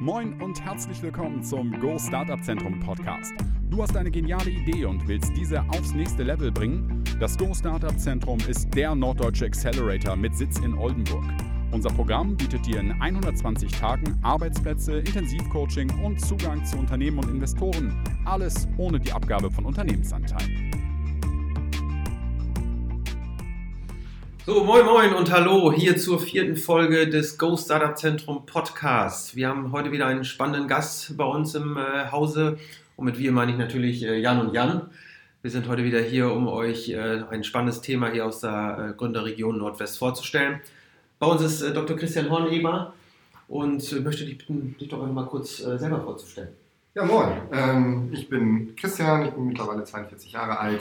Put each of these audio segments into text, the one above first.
Moin und herzlich willkommen zum Go Startup Zentrum Podcast. Du hast eine geniale Idee und willst diese aufs nächste Level bringen? Das Go Startup Zentrum ist der norddeutsche Accelerator mit Sitz in Oldenburg. Unser Programm bietet dir in 120 Tagen Arbeitsplätze, Intensivcoaching und Zugang zu Unternehmen und Investoren. Alles ohne die Abgabe von Unternehmensanteilen. So, moin moin und hallo hier zur vierten Folge des Go Startup Zentrum Podcasts. Wir haben heute wieder einen spannenden Gast bei uns im äh, Hause und mit wir meine ich natürlich äh, Jan und Jan. Wir sind heute wieder hier, um euch äh, ein spannendes Thema hier aus der äh, Gründerregion Nordwest vorzustellen. Bei uns ist äh, Dr. Christian Horneber und äh, möchte dich bitten, dich doch einmal kurz selber vorzustellen. Ja, moin. Ähm, ich bin Christian, ich bin mittlerweile 42 Jahre alt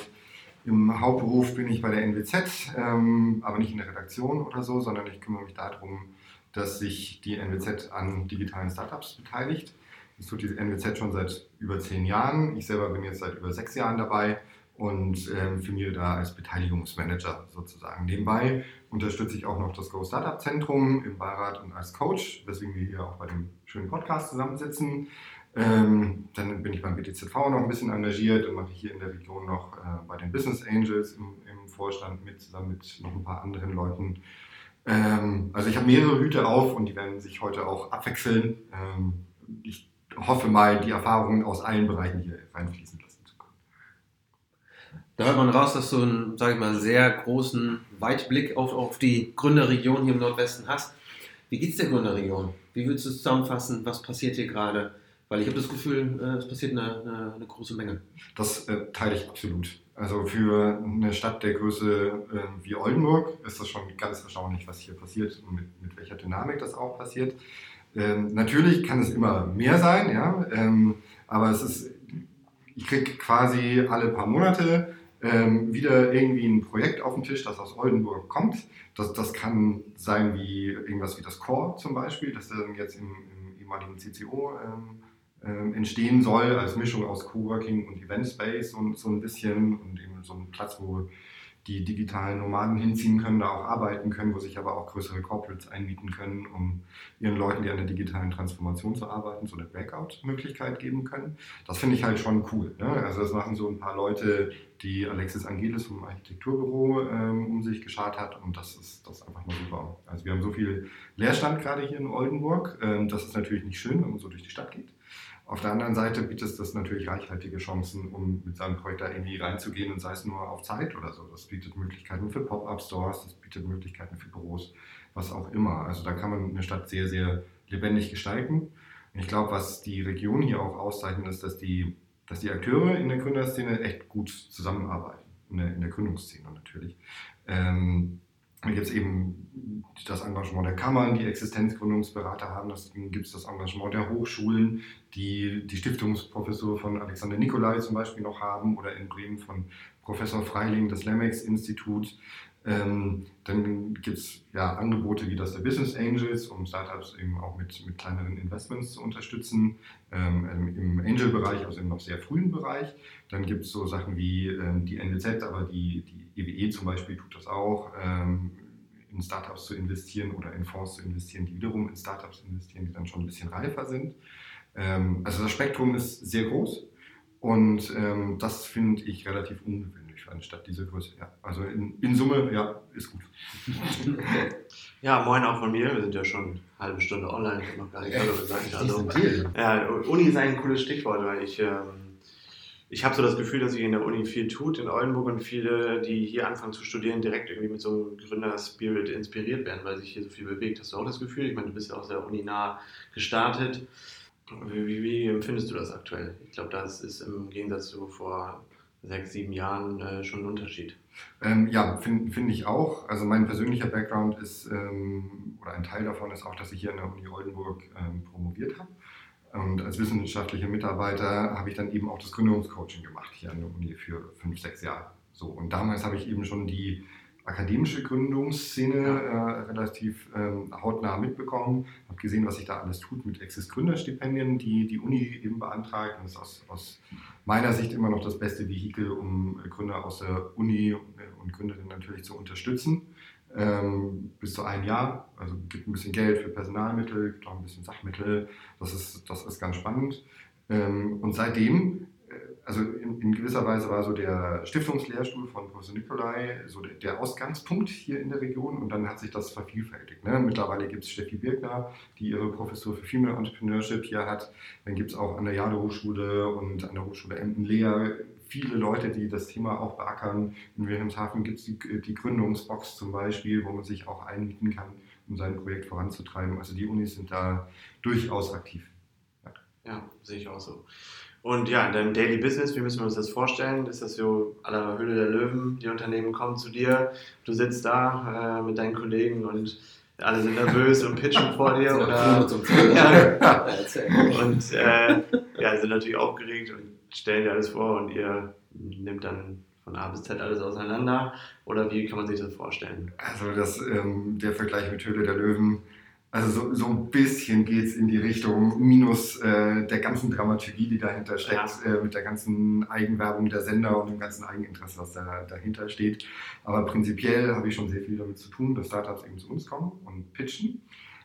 im Hauptberuf bin ich bei der NWZ, ähm, aber nicht in der Redaktion oder so, sondern ich kümmere mich darum, dass sich die NWZ an digitalen Startups beteiligt. Das tut die NWZ schon seit über zehn Jahren. Ich selber bin jetzt seit über sechs Jahren dabei und ähm, firmiere da als Beteiligungsmanager sozusagen. Nebenbei unterstütze ich auch noch das Go Startup Zentrum im Beirat und als Coach, weswegen wir hier auch bei dem schönen Podcast zusammensitzen. Ähm, dann bin ich beim BTZV noch ein bisschen engagiert und mache hier in der Region noch äh, bei den Business Angels im, im, Vorstand mit, zusammen mit noch ein paar anderen Leuten. Ähm, also ich habe mehrere Hüte auf und die werden sich heute auch abwechseln. Ähm, ich hoffe mal, die Erfahrungen aus allen Bereichen hier reinfließen lassen zu können. Da hört man raus, dass du einen, sage ich mal, sehr großen Weitblick auf, auf die Gründerregion hier im Nordwesten hast. Wie geht es der Gründerregion? Wie würdest du zusammenfassen? Was passiert hier gerade? Weil ich habe das Gefühl, äh, es passiert eine, eine, eine, große Menge. Das äh, teile ich absolut. Also für eine Stadt der Größe äh, wie Oldenburg ist das schon ganz erstaunlich, was hier passiert und mit, mit welcher Dynamik das auch passiert. Ähm, natürlich kann es immer mehr sein, ja, ähm, aber es ist, ich kriege quasi alle paar Monate ähm, wieder irgendwie ein Projekt auf den Tisch, das aus Oldenburg kommt. Das, das kann sein wie irgendwas wie das Core zum Beispiel, das dann jetzt im, im ehemaligen CCO ähm, äh, entstehen soll, als Mischung aus Coworking und Event Space und so ein bisschen und eben so ein Platz, wo die digitalen Nomaden hinziehen können, da auch arbeiten können, wo sich aber auch größere Corporates einmieten können, um ihren Leuten, die an der digitalen Transformation zu arbeiten, so eine Breakout-Möglichkeit geben können. Das finde ich halt schon cool. Ne? Also das machen so ein paar Leute, die Alexis Angelis vom Architekturbüro ähm, um sich geschart hat und das ist, das ist einfach mal super. Also wir haben so viel Leerstand gerade hier in Oldenburg. Ähm, das ist natürlich nicht schön, wenn man so durch die Stadt geht. Auf der anderen Seite bietet das natürlich reichhaltige Chancen, um mit seinem Projekt da irgendwie reinzugehen und sei es nur auf Zeit oder so. Das bietet Möglichkeiten für Pop-up-Stores, das bietet Möglichkeiten für Büros, was auch immer. Also da kann man eine Stadt sehr, sehr lebendig gestalten. Und ich glaube, was die Region hier auch auszeichnet, ist, dass die, dass die Akteure in der Gründerszene echt gut zusammenarbeiten. In der, in der Gründungsszene natürlich. Ähm, gibt es eben das Engagement der Kammern, die Existenzgründungsberater haben. Das gibt es das Engagement der Hochschulen, die die Stiftungsprofessur von Alexander Nikolai zum Beispiel noch haben oder in Bremen von Professor Freiling das Lemex-Institut. Ähm, dann gibt es ja, Angebote wie das der Business Angels, um Startups eben auch mit, mit kleineren Investments zu unterstützen, ähm, im Angel-Bereich, also im noch sehr frühen Bereich. Dann gibt es so Sachen wie ähm, die NWZ, aber die, die EWE zum Beispiel tut das auch, ähm, in Startups zu investieren oder in Fonds zu investieren, die wiederum in Startups investieren, die dann schon ein bisschen reifer sind. Ähm, also das Spektrum ist sehr groß und ähm, das finde ich relativ ungewöhnlich Stadt dieser Größe. Ja. Also in, in, Summe, ja, ist gut. Ja, moin auch von mir. Wir sind ja schon eine halbe Stunde online. Ich habe noch gar nicht Hallo gesagt. Also, ja, Uni ist ein cooles Stichwort, weil ich, ähm, ich habe so das Gefühl, dass sich in der Uni viel tut in Oldenburg und viele, die hier anfangen zu studieren, direkt irgendwie mit so einem Gründerspirit inspiriert werden, weil sich hier so viel bewegt. Hast du auch das Gefühl? Ich meine, du bist ja auch sehr uninah gestartet. Wie, wie, wie empfindest du das aktuell? Ich glaube, das ist im Gegensatz zu vor sechs, sieben Jahren äh, schon ein Unterschied. Ähm, ja, finde find ich auch. Also mein persönlicher Background ist, ähm, oder ein Teil davon ist auch, dass ich hier an der Uni Oldenburg ähm, promoviert habe. Und als wissenschaftlicher Mitarbeiter habe ich dann eben auch das Gründungscoaching gemacht hier an der Uni für fünf, sechs Jahre. So, und damals habe ich eben schon die akademische Gründungsszene äh, relativ ähm, hautnah mitbekommen, habe gesehen, was sich da alles tut mit Exis Gründerstipendien, die die Uni eben beantragt. Und das ist aus, aus meiner Sicht immer noch das beste Vehikel, um Gründer aus der Uni und Gründerinnen natürlich zu unterstützen. ähm, bis zu ein Jahr. Also gibt ein bisschen Geld für Personalmittel, gibt auch ein bisschen Sachmittel. Das ist, das ist ganz spannend. Ähm, und seitdem also in, in, gewisser Weise war so der Stiftungslehrstuhl von Professor Nikolai so der, der, Ausgangspunkt hier in der Region und dann hat sich das vervielfältigt. Ne? Mittlerweile gibt es Steffi Birkner, die ihre Professur für Female Entrepreneurship hier hat. Dann gibt es auch an der Jade Hochschule und an der Hochschule Emden-Lea viele Leute, die das Thema auch beackern. In Wilhelmshaven gibt es die, die Gründungsbox zum Beispiel, wo man sich auch einmieten kann, um sein Projekt voranzutreiben. Also die Unis sind da durchaus aktiv. Ja, ja sehe ich auch so. Und ja, in deinem Daily Business, wie müssen wir uns das vorstellen? Ist das so à la Höhle der Löwen? Die Unternehmen kommen zu dir, du sitzt da äh, mit deinen Kollegen und alle sind nervös und pitchen vor dir oder ja, und äh, ja, sind natürlich aufgeregt und stellen dir alles vor und ihr nehmt dann von A bis Z alles auseinander oder wie kann man sich das vorstellen? Also das, ähm, der Vergleich mit Höhle der Löwen also so, so ein bisschen geht es in die Richtung, minus äh, der ganzen Dramaturgie, die dahinter steckt, ja. äh, mit der ganzen Eigenwerbung der Sender und dem ganzen Eigeninteresse, was da, dahinter steht. Aber prinzipiell habe ich schon sehr viel damit zu tun, dass Startups eben zu uns kommen und pitchen.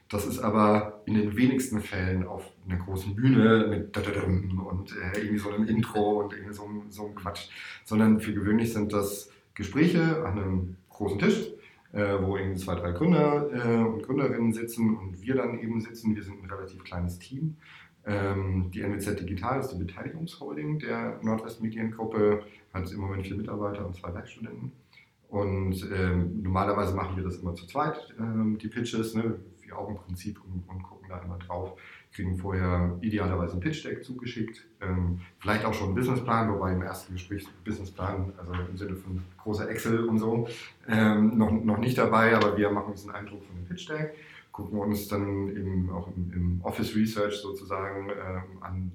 Das ist aber in den wenigsten Fällen auf einer großen Bühne mit und äh, irgendwie so einem Intro und irgendwie so, so einem Quatsch, sondern für gewöhnlich sind das Gespräche an einem großen Tisch äh, wo eben zwei, drei Gründer äh, und Gründerinnen sitzen und wir dann eben sitzen. Wir sind ein relativ kleines Team. Ähm, die NWZ Digital ist die Beteiligungsholding der Nordwest Mediengruppe, hat im Moment vier Mitarbeiter und zwei Werkstudenten. Und ähm, normalerweise machen wir das immer zu zweit, ähm, die Pitches, ne, wie Augenprinzip und, und gucken da immer drauf kriegen vorher idealerweise ein Pitch-Deck zugeschickt, ähm, vielleicht auch schon einen Businessplan, wobei im ersten Gespräch Businessplan, also im Sinne von großer Excel und so, ähm, noch, noch nicht dabei, aber wir machen uns einen Eindruck von dem Pitch-Deck, gucken uns dann eben auch im, im Office Research sozusagen ähm, an,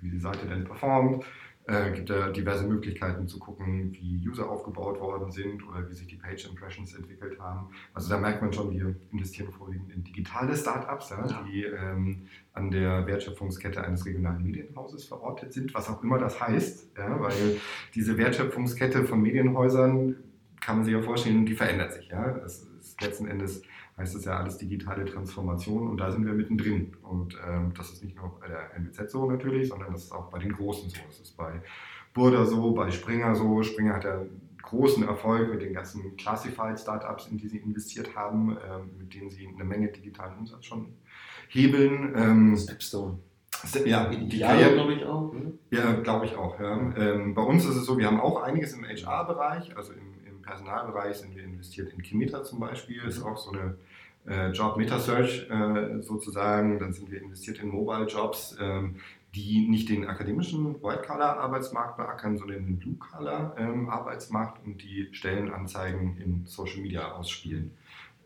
wie die Seite denn performt, äh, gibt ja diverse Möglichkeiten zu gucken, wie User aufgebaut worden sind oder wie sich die Page Impressions entwickelt haben. Also da merkt man schon, wir investieren vorwiegend in digitale Startups, ja, ja. die ähm, an der Wertschöpfungskette eines regionalen Medienhauses verortet sind, was auch immer das heißt, ja, weil diese Wertschöpfungskette von Medienhäusern kann man sich ja vorstellen, die verändert sich. Ja. Das ist letzten Endes heißt es ja alles digitale Transformation und da sind wir mittendrin. Und ähm, das ist nicht nur bei der NWZ so natürlich, sondern das ist auch bei den Großen so. Das ist bei Burda so, bei Springer so. Springer hat ja großen Erfolg mit den ganzen Classified Startups, in die sie investiert haben, ähm, mit denen sie eine Menge digitalen Umsatz schon hebeln. Ähm, Stepstone. Ja, die Karriere, glaube ich auch. Ne? Ja, glaube ich auch. Ja. Ähm, bei uns ist es so, wir haben auch einiges im HR-Bereich, also im, Personalbereich sind wir investiert in Kimeta zum Beispiel, ist auch so eine äh, Job Meta Search äh, sozusagen. Dann sind wir investiert in Mobile Jobs, ähm, die nicht den akademischen White-Collar-Arbeitsmarkt beackern, sondern den Blue-Collar-Arbeitsmarkt ähm, und die Stellenanzeigen in Social Media ausspielen.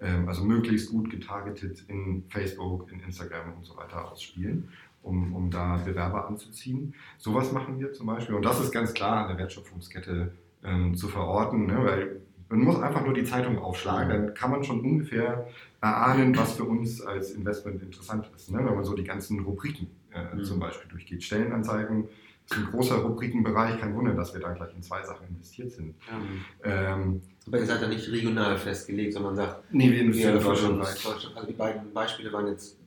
Ähm, also möglichst gut getargetet in Facebook, in Instagram und so weiter ausspielen. Um, um da Bewerber anzuziehen. Sowas machen wir zum Beispiel. Und das ist ganz klar an der Wertschöpfungskette ähm, zu verorten, ne? weil man muss einfach nur die Zeitung aufschlagen, dann kann man schon ungefähr erahnen, was für uns als Investment interessant ist. Ne? Wenn man so die ganzen Rubriken äh, mhm. zum Beispiel durchgeht. Stellenanzeigen ist ein großer Rubrikenbereich, kein Wunder, dass wir da gleich in zwei Sachen investiert sind. Ja. Ähm, Aber ihr seid da nicht regional festgelegt, sondern sagt, nee, wir investieren deutschlandweit. Also die beiden Beispiele waren jetzt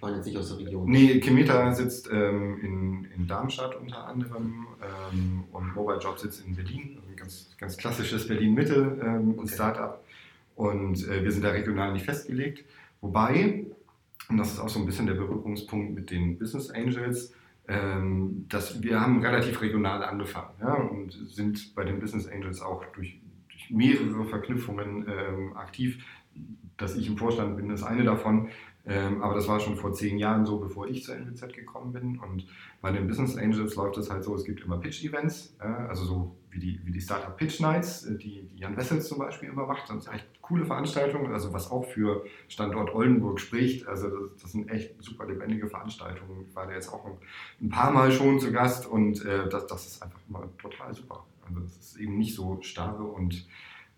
waren jetzt nicht aus der Region. Nee, Kimeta sitzt ähm, in, in Darmstadt unter anderem ähm, und Mobile Job sitzt in Berlin, ganz, ganz klassisches Berlin-Mitte ähm, okay. Startup. Und äh, wir sind da regional nicht festgelegt. Wobei, und das ist auch so ein bisschen der Berührungspunkt mit den Business Angels, ähm, dass wir haben relativ regional angefangen ja, und sind bei den Business Angels auch durch, durch mehrere Verknüpfungen ähm, aktiv. Dass ich im Vorstand bin, ist eine davon. Ähm, aber das war schon vor zehn Jahren so, bevor ich zur NWZ gekommen bin. Und bei den Business Angels läuft es halt so, es gibt immer Pitch-Events, äh, also so wie die, wie die Startup Pitch Nights, äh, die, die Jan Wessels zum Beispiel immer macht. Das sind echt coole Veranstaltungen, also was auch für Standort Oldenburg spricht. Also das, das sind echt super lebendige Veranstaltungen. Ich war da jetzt auch ein, paar Mal schon zu Gast und äh, das, das ist einfach immer total super. Also das ist eben nicht so starre und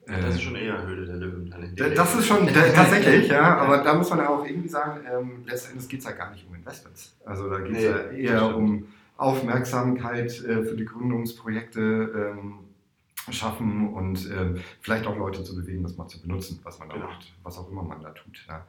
das ist schon eher Höhle der Löwen. Das ist schon tatsächlich, ja, aber da muss man ja auch irgendwie sagen, ähm, letztendlich geht es ja gar nicht um Investments. Also da geht es nee, ja eher um Aufmerksamkeit äh, für die Gründungsprojekte. Ähm, schaffen und äh, vielleicht auch Leute zu bewegen, das mal zu benutzen, was man da ja. macht, was auch immer man da tut. Ja.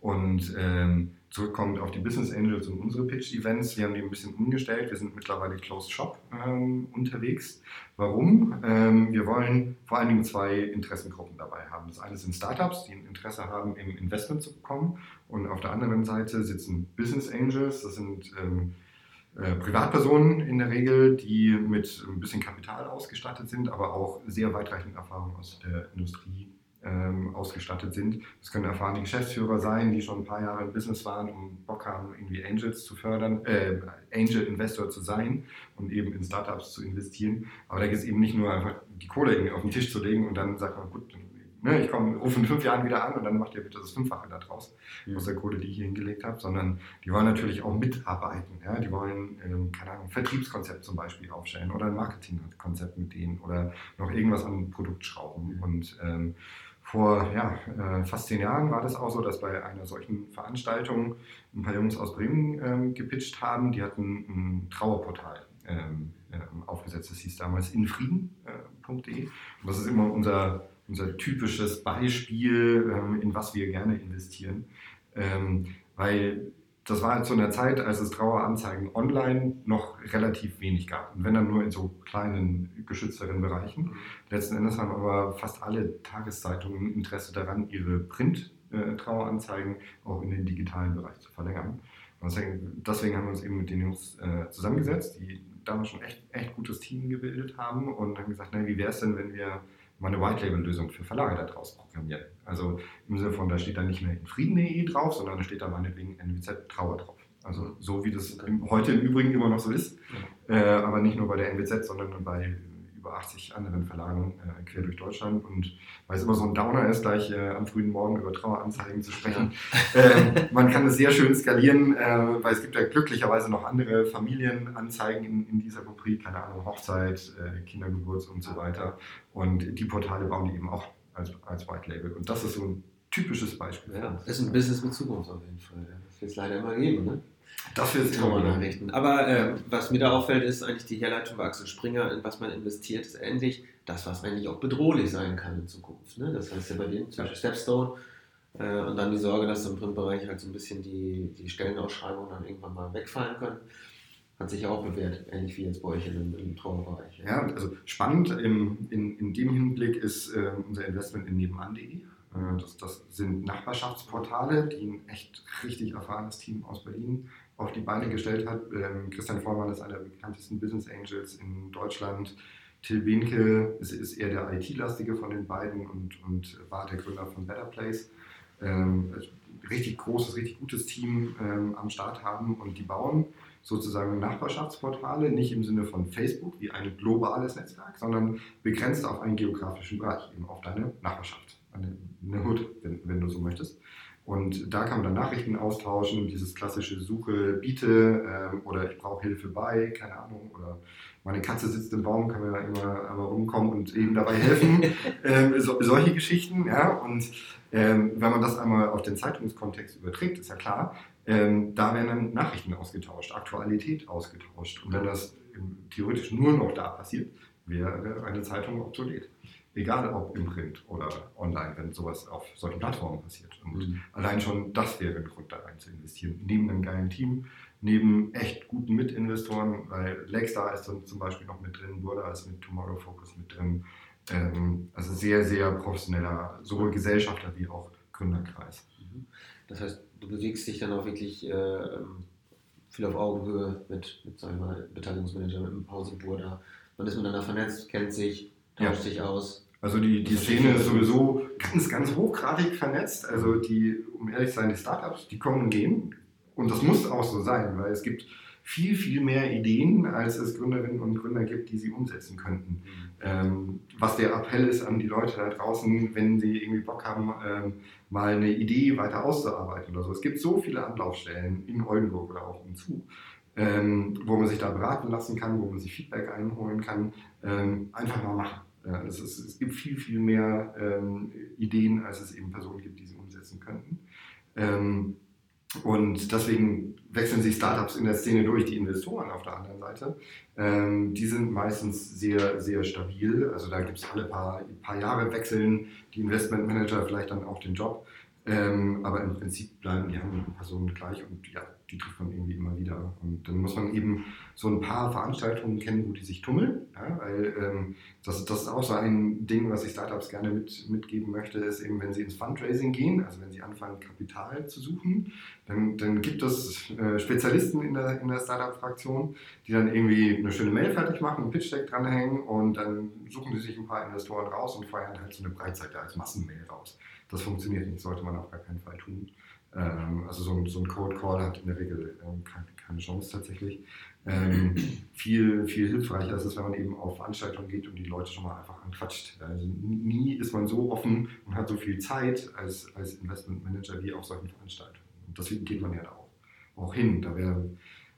Und ähm, zurückkommt auf die Business Angels und unsere Pitch-Events, wir haben die ein bisschen umgestellt. Wir sind mittlerweile Closed Shop ähm, unterwegs. Warum? Ähm, wir wollen vor allen Dingen zwei Interessengruppen dabei haben. Das eine sind Startups, die ein Interesse haben, im Investment zu bekommen. Und auf der anderen Seite sitzen Business Angels, das sind ähm, äh, Privatpersonen in der Regel, die mit ein bisschen Kapital ausgestattet sind, aber auch sehr weitreichende Erfahrungen aus der Industrie ähm, ausgestattet sind. Das können erfahrene Geschäftsführer sein, die schon ein paar Jahre im Business waren und Bock haben, irgendwie Angels zu fördern, äh, Angel Investor zu sein und eben in Startups zu investieren. Aber da geht es eben nicht nur einfach die Kohle irgendwie auf den Tisch zu legen und dann sagt man, gut, ne, ich komme, rufe in fünf Jahren wieder an und dann macht ihr bitte das Fünffache da draus mhm. aus der Kohle, die ich hier hingelegt habe, sondern die wollen natürlich auch mitarbeiten. Ja? Die wollen, ähm, keine Ahnung, ein Vertriebskonzept zum Beispiel aufstellen oder ein Marketingkonzept mit denen oder noch irgendwas an Produkt schrauben. Und ähm, vor ja, äh, fast zehn Jahren war das auch so, dass bei einer solchen Veranstaltung ein paar Jungs aus Bremen ähm, gepitcht haben. Die hatten ein Trauerportal ähm, äh, aufgesetzt. Das hieß damals infrieden.de. Äh, und das ist immer unser unser typisches Beispiel, ähm, in was wir gerne investieren. Ähm, weil das war zu einer Zeit, als es Traueranzeigen online noch relativ wenig gab. Und wenn dann nur in so kleinen, geschützteren Bereichen. Letzten Endes haben aber fast alle Tageszeitungen Interesse daran, ihre Print-Traueranzeigen äh, auch in den digitalen Bereich zu verlängern. Deswegen haben wir uns eben mit den Jungs äh, zusammengesetzt, die damals schon echt, echt gutes Team gebildet haben und haben gesagt, na, wie wäre es denn, wenn wir mal eine White-Label-Lösung für Verlage daraus programmieren. Also im Sinne von, da steht dann nicht mehr in Frieden.de drauf, sondern da steht da meinetwegen NWZ Trauer drauf. Also so wie das im, heute im Übrigen immer noch so ist, äh, aber nicht nur bei der NWZ, sondern bei über 80 anderen Verlagen äh, quer durch Deutschland. Und weil es immer so ein Downer ist, gleich äh, am frühen Morgen über Traueranzeigen zu sprechen, äh, man kann es sehr schön skalieren, äh, weil es gibt ja glücklicherweise noch andere Familienanzeigen in, in dieser Rubrik, keine Ahnung, Hochzeit, äh, Kindergeburts und so weiter. Und die Portale bauen die eben auch als, als White Label. Und das ist so ein typisches Beispiel. Ja, das ist ein Business mit Zukunft auf jeden Fall. Das wird es leider immer geben. Ne? Das wird Trauernachrichten. Aber äh, was mir da auffällt, ist eigentlich die Herleitung bei Axel Springer, in was man investiert, ist endlich das, was eigentlich auch bedrohlich sein kann in Zukunft. Ne? Das heißt ja bei denen, zum Beispiel Stepstone, äh, und dann die Sorge, dass im Printbereich halt so ein bisschen die, die Stellenausschreibungen dann irgendwann mal wegfallen können. Hat sich ja auch bewährt, ähnlich wie jetzt bei euch im, im Trauerbereich. Ja, also spannend im, in, in dem Hinblick ist äh, unser Investment in nebenan.de. Äh, das, das, sind Nachbarschaftsportale, die ein echt richtig erfahrenes Team aus Berlin auf die Beine gestellt hat. Ähm, Christian Vollmann ist einer der bekanntesten Business Angels in Deutschland. Till Behnke ist, ist eher der IT-lastige von den beiden und, und war der Gründer von Better Place. Ähm, richtig großes, richtig gutes Team ähm, am Start haben und die bauen sozusagen Nachbarschaftsportale, nicht im Sinne von Facebook wie ein globales Netzwerk, sondern begrenzt auf einen geografischen Bereich, eben auf deine Nachbarschaft, eine, Hood, wenn, wenn du so möchtest. Und da kann man dann Nachrichten austauschen, dieses klassische Suche, biete ähm, oder ich brauche Hilfe bei, keine Ahnung, oder meine Katze sitzt im Baum, kann mir da immer einmal rumkommen und eben dabei helfen. ähm, so, solche Geschichten, ja. Und ähm, wenn man das einmal auf den Zeitungskontext überträgt, ist ja klar, ähm, da werden dann Nachrichten ausgetauscht, Aktualität ausgetauscht. Und wenn das theoretisch nur noch da passiert, wäre eine Zeitung obsolet. Egal ob im Print oder online, wenn sowas auf solchen Plattformen passiert. Und mhm. allein schon das wäre ein Grund, da rein zu investieren. Neben einem geilen Team, neben echt guten Mitinvestoren, weil Lakestar ist dann zum Beispiel noch mit drin, Burda ist mit Tomorrow Focus mit drin. Ähm, also sehr, sehr professioneller, sowohl Gesellschafter wie auch Gründerkreis. Mhm. Das heißt, du bewegst dich dann auch wirklich äh, viel auf Augenhöhe mit, mit sagen wir mal, Beteiligungsmanager, mit dem Pause Burda. Man ist miteinander vernetzt, kennt sich, tauscht ja. sich aus. Also die, die Szene ist sowieso ganz, ganz hochgradig vernetzt. Also die, um ehrlich zu sein, die Startups, die kommen und gehen. Und das muss auch so sein, weil es gibt viel, viel mehr Ideen, als es Gründerinnen und Gründer gibt, die sie umsetzen könnten. Ähm, was der Appell ist an die Leute da draußen, wenn sie irgendwie Bock haben, ähm, mal eine Idee weiter auszuarbeiten oder so. Es gibt so viele Anlaufstellen in Oldenburg oder auch umzu, ähm, wo man sich da beraten lassen kann, wo man sich Feedback einholen kann. Ähm, einfach mal machen. Ja, es, ist, es, gibt viel, viel mehr ähm, Ideen, als es eben Personen gibt, die sie umsetzen könnten. Ähm, und deswegen wechseln sich Startups in der Szene durch, die Investoren auf der anderen Seite. Ähm, die sind meistens sehr, sehr stabil. Also da gibt es alle paar, paar Jahre wechseln die Investmentmanager vielleicht dann auch den Job. Ähm, aber im Prinzip bleiben die anderen Personen gleich und ja, die trifft man irgendwie immer wieder. Und dann muss man eben so ein paar Veranstaltungen kennen, wo die sich tummeln. Ja, weil ähm, das, das ist auch so ein Ding, was ich Startups gerne mit, mitgeben möchte, ist eben, wenn sie ins Fundraising gehen, also wenn sie anfangen, Kapital zu suchen, dann, dann gibt es äh, Spezialisten in der, in der Startup-Fraktion, die dann irgendwie eine schöne Mail fertig machen, einen Pitch-Deck dranhängen und dann suchen sie sich ein paar Investoren raus und feuern halt so eine Breitseite als Massenmail raus. Das funktioniert nicht, sollte man auf gar keinen Fall tun. Ähm, also so ein, so ein Code Call hat in der Regel ähm, keine, Chance tatsächlich. Ähm, viel, viel hilfreicher ist es, wenn man eben auf Veranstaltungen geht und die Leute schon mal einfach anquatscht. Also nie ist man so offen und hat so viel Zeit als, als Investmentmanager wie auf solchen Veranstaltungen. Und deswegen geht man ja da auch, auch hin. Da wäre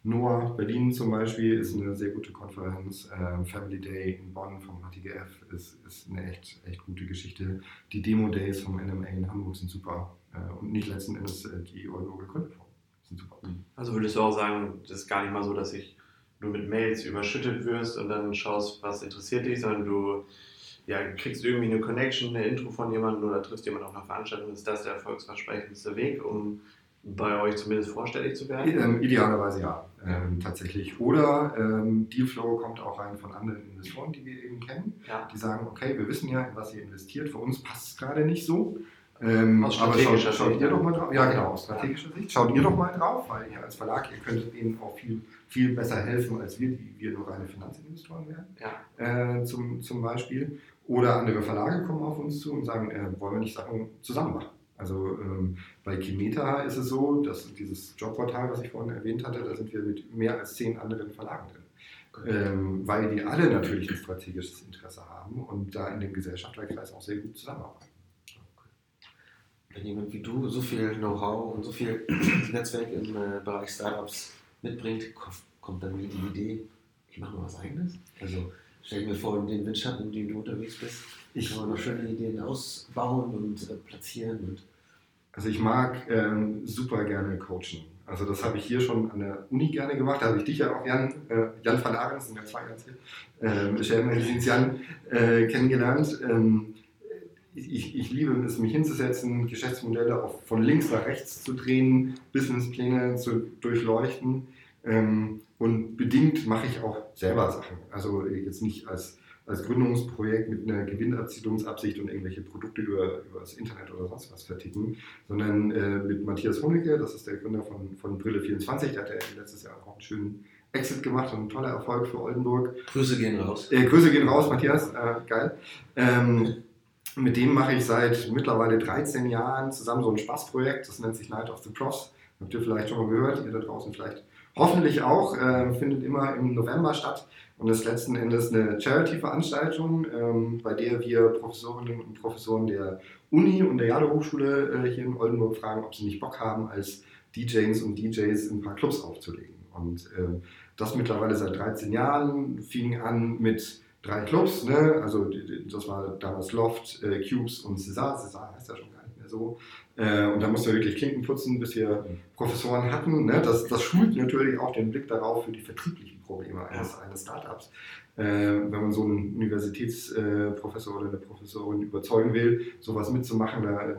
Noah Berlin zum Beispiel ist eine sehr gute Konferenz. Ähm, Family Day in Bonn vom HTGF ist, ist eine echt, echt gute Geschichte. Die Demo Days vom NMA in Hamburg sind super. Äh, und nicht letzten Endes äh, die Oldenburger Gründeform. Sind super. Also würdest du auch sagen, das ist gar nicht mal so, dass ich nur mit Mails überschüttet wirst und dann schaust, was interessiert dich, sondern du ja, kriegst irgendwie eine Connection, eine Intro von jemandem oder triffst jemanden auf einer Veranstaltung, ist das der erfolgsversprechendste Weg, um bei euch zumindest vorstellig zu werden? Ähm, idealerweise ja, ähm, tatsächlich. Oder ähm, Dealflow kommt auch rein von anderen Investoren, die wir eben kennen, ja. die sagen, okay, wir wissen ja, in was ihr investiert, für uns passt es gerade nicht so. Ähm, aus strategischer aber schaut, schaut ihr doch mal drauf. Ja, genau, aus strategischer Sicht. Schaut ihr doch mal drauf, weil ihr als Verlag, ihr könntet ihnen auch viel, viel besser helfen, als wir, die wir nur reine Finanzinvestoren wären, ja. äh, zum, zum Beispiel. Oder andere Verlage kommen auf uns zu und sagen, äh, wollen wir nicht Sachen zusammen machen. Also ähm, bei Kimeta ist es so, dass dieses Jobportal, was ich vorhin erwähnt hatte, da sind wir mit mehr als zehn anderen Verlagen drin. Ähm, weil die alle natürlich ein strategisches Interesse haben und da in dem Gesellschafterkreis auch sehr gut zusammenarbeiten wenn jemand wie du so viel Know-how und so viel Netzwerk im äh, Bereich Startups mitbringt, kommt dann nie die Idee, ich mache mal was eigenes? Also stell dir vor, in den Windschatten, in denen du unterwegs bist, ich, kann man noch schöne Ideen ausbauen und äh, platzieren. Und also ich mag ähm, super gerne coachen. Also das habe ich hier schon an der Uni gerne gemacht. Da habe ich dich ja auch, Jan, äh, Jan van Arendt, sind ja zwei ganz hier, äh, Jan, äh, kennengelernt. Ähm, ich, ich, liebe es, mich hinzusetzen, Geschäftsmodelle auch von links nach rechts zu drehen, Businesspläne zu durchleuchten. Ähm, und bedingt mache ich auch selber Sachen. Also jetzt nicht als, als Gründungsprojekt mit einer Gewinnerzielungsabsicht und irgendwelche Produkte über, über das Internet oder sonst was verticken, sondern äh, mit Matthias Honecke, das ist der Gründer von, von Brille24, der hat ja letztes Jahr auch einen schönen Exit gemacht und ein toller Erfolg für Oldenburg. Grüße gehen raus. Äh, Grüße gehen raus, Matthias, äh, geil. Ähm, mit dem mache ich seit mittlerweile 13 Jahren zusammen so ein Spaßprojekt, das nennt sich Night of the Profs. Habt ihr vielleicht schon mal gehört, ihr da draußen vielleicht hoffentlich auch, äh, findet immer im November statt und ist letzten Endes eine Charity-Veranstaltung, ähm, bei der wir Professorinnen und Professoren der Uni und der Jade-Hochschule äh, hier in Oldenburg fragen, ob sie nicht Bock haben, als DJs und DJs in ein paar Clubs aufzulegen. Und äh, das mittlerweile seit 13 Jahren, fing an mit drei Clubs, ne? also das war damals Loft, äh, Cubes und César. César heißt ja schon gar nicht mehr so. Äh, und da mussten wir wirklich Klinken putzen, bis wir Professoren hatten. Ne? Das, das schult natürlich auch den Blick darauf für die vertrieblichen Probleme eines, eines Startups. Äh, wenn man so einen Universitätsprofessor oder eine Professorin überzeugen will, sowas mitzumachen, da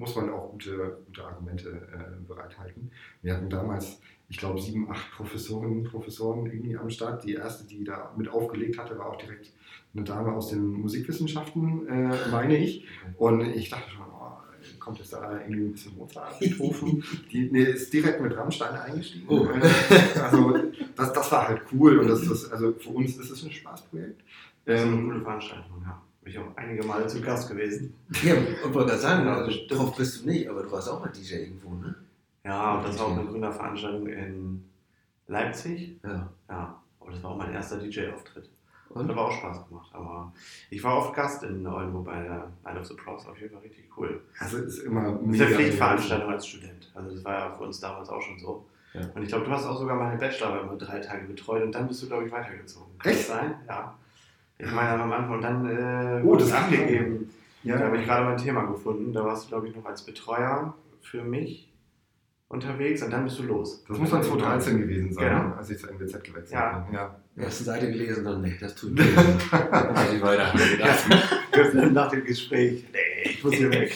muss man auch gute, gute Argumente äh, bereithalten. Wir hatten damals ich glaube, sieben, acht Professorinnen und Professoren irgendwie am Start. Die erste, die da mit aufgelegt hatte, war auch direkt eine Dame aus den Musikwissenschaften, äh, meine ich. Und ich dachte schon, oh, kommt jetzt da irgendwie ein bisschen Mozart, Beethoven. Die nee, ist direkt mit Rammstein eingestiegen. Oh. Äh, also das, das war halt cool und das, das, also für uns ist es ein Spaßprojekt. Das ist eine ähm, coole Veranstaltung, ja. Bin ich auch einige Male zu Gast gewesen. Ja, und wollte sagen, also, darauf bist du nicht, aber du warst auch mal DJ irgendwo, ne? Ja, und das war auch eine Gründerveranstaltung in Leipzig. Ja. Ja, aber das war auch mein erster DJ-Auftritt. Und? Hat aber auch Spaß gemacht. Aber ich war oft Gast in Oldenburg bei der Night of the Pros, auf jeden Fall richtig cool. Also ist immer Das ist eine Pflichtveranstaltung als Student. Also das war ja für uns damals auch schon so. Ja. Und ich glaube, du hast auch sogar meine Bachelorarbeit mal drei Tage betreut und dann bist du, glaube ich, weitergezogen. Kann Echt? das sein? Ja. Ich meine, am Anfang dann äh, oh, das abgegeben. Ja. Da habe ich gerade mein Thema gefunden. Da warst du, glaube ich, noch als Betreuer für mich unterwegs und dann bist du los. Das muss dann 2013 gewesen sein, genau. als ich zur NWZ gewechselt ja. bin. Ja. Erste Seite gelesen, dann nee, das tut nicht. ich weiter. Ja. Nach dem Gespräch, nee, ich muss hier weg.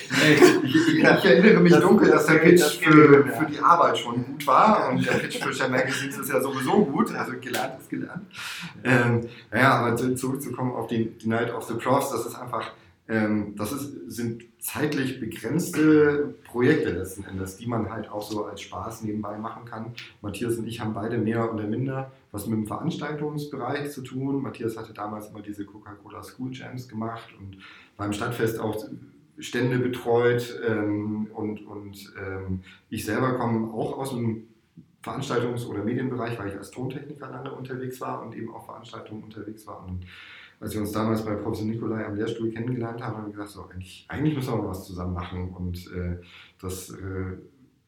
ich, ich, ich, erinnere mich das dunkel, dass der Pitch das für, für die Arbeit schon gut war und der Pitch für Share Magazines ist ja sowieso gut, also gelernt ist gelernt. Ähm, ja, aber zurückzukommen auf die, die Night of the Profs, das ist einfach ähm, das ist, sind zeitlich begrenzte Projekte letzten Endes, die man halt auch so als Spaß nebenbei machen kann. Matthias und ich haben beide mehr oder minder was mit dem Veranstaltungsbereich zu tun. Matthias hatte damals immer diese Coca-Cola School Jams gemacht und beim Stadtfest auch Stände betreut. Ähm, und und ähm, ich selber komme auch aus dem Veranstaltungs- oder Medienbereich, weil ich als Tontechniker lange unterwegs war und eben auch Veranstaltungen unterwegs war. Und als wir uns damals bei Professor Nikolai am Lehrstuhl kennengelernt haben, haben wir gesagt, so, eigentlich, eigentlich müssen wir mal was zusammen machen. Und äh, das äh,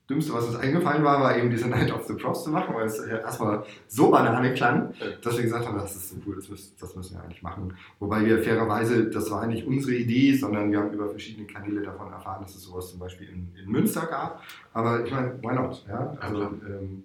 Dümmste, was uns eingefallen war, war eben diese Night of the Profs zu machen, weil es erstmal so banane klang, dass wir gesagt haben, das ist so cool, das müssen, das müssen wir eigentlich machen. Wobei wir fairerweise, das war nicht unsere Idee, sondern wir haben über verschiedene Kanäle davon erfahren, dass es sowas zum Beispiel in, in Münster gab. Aber ich meine, why not? Ja? Also, ähm,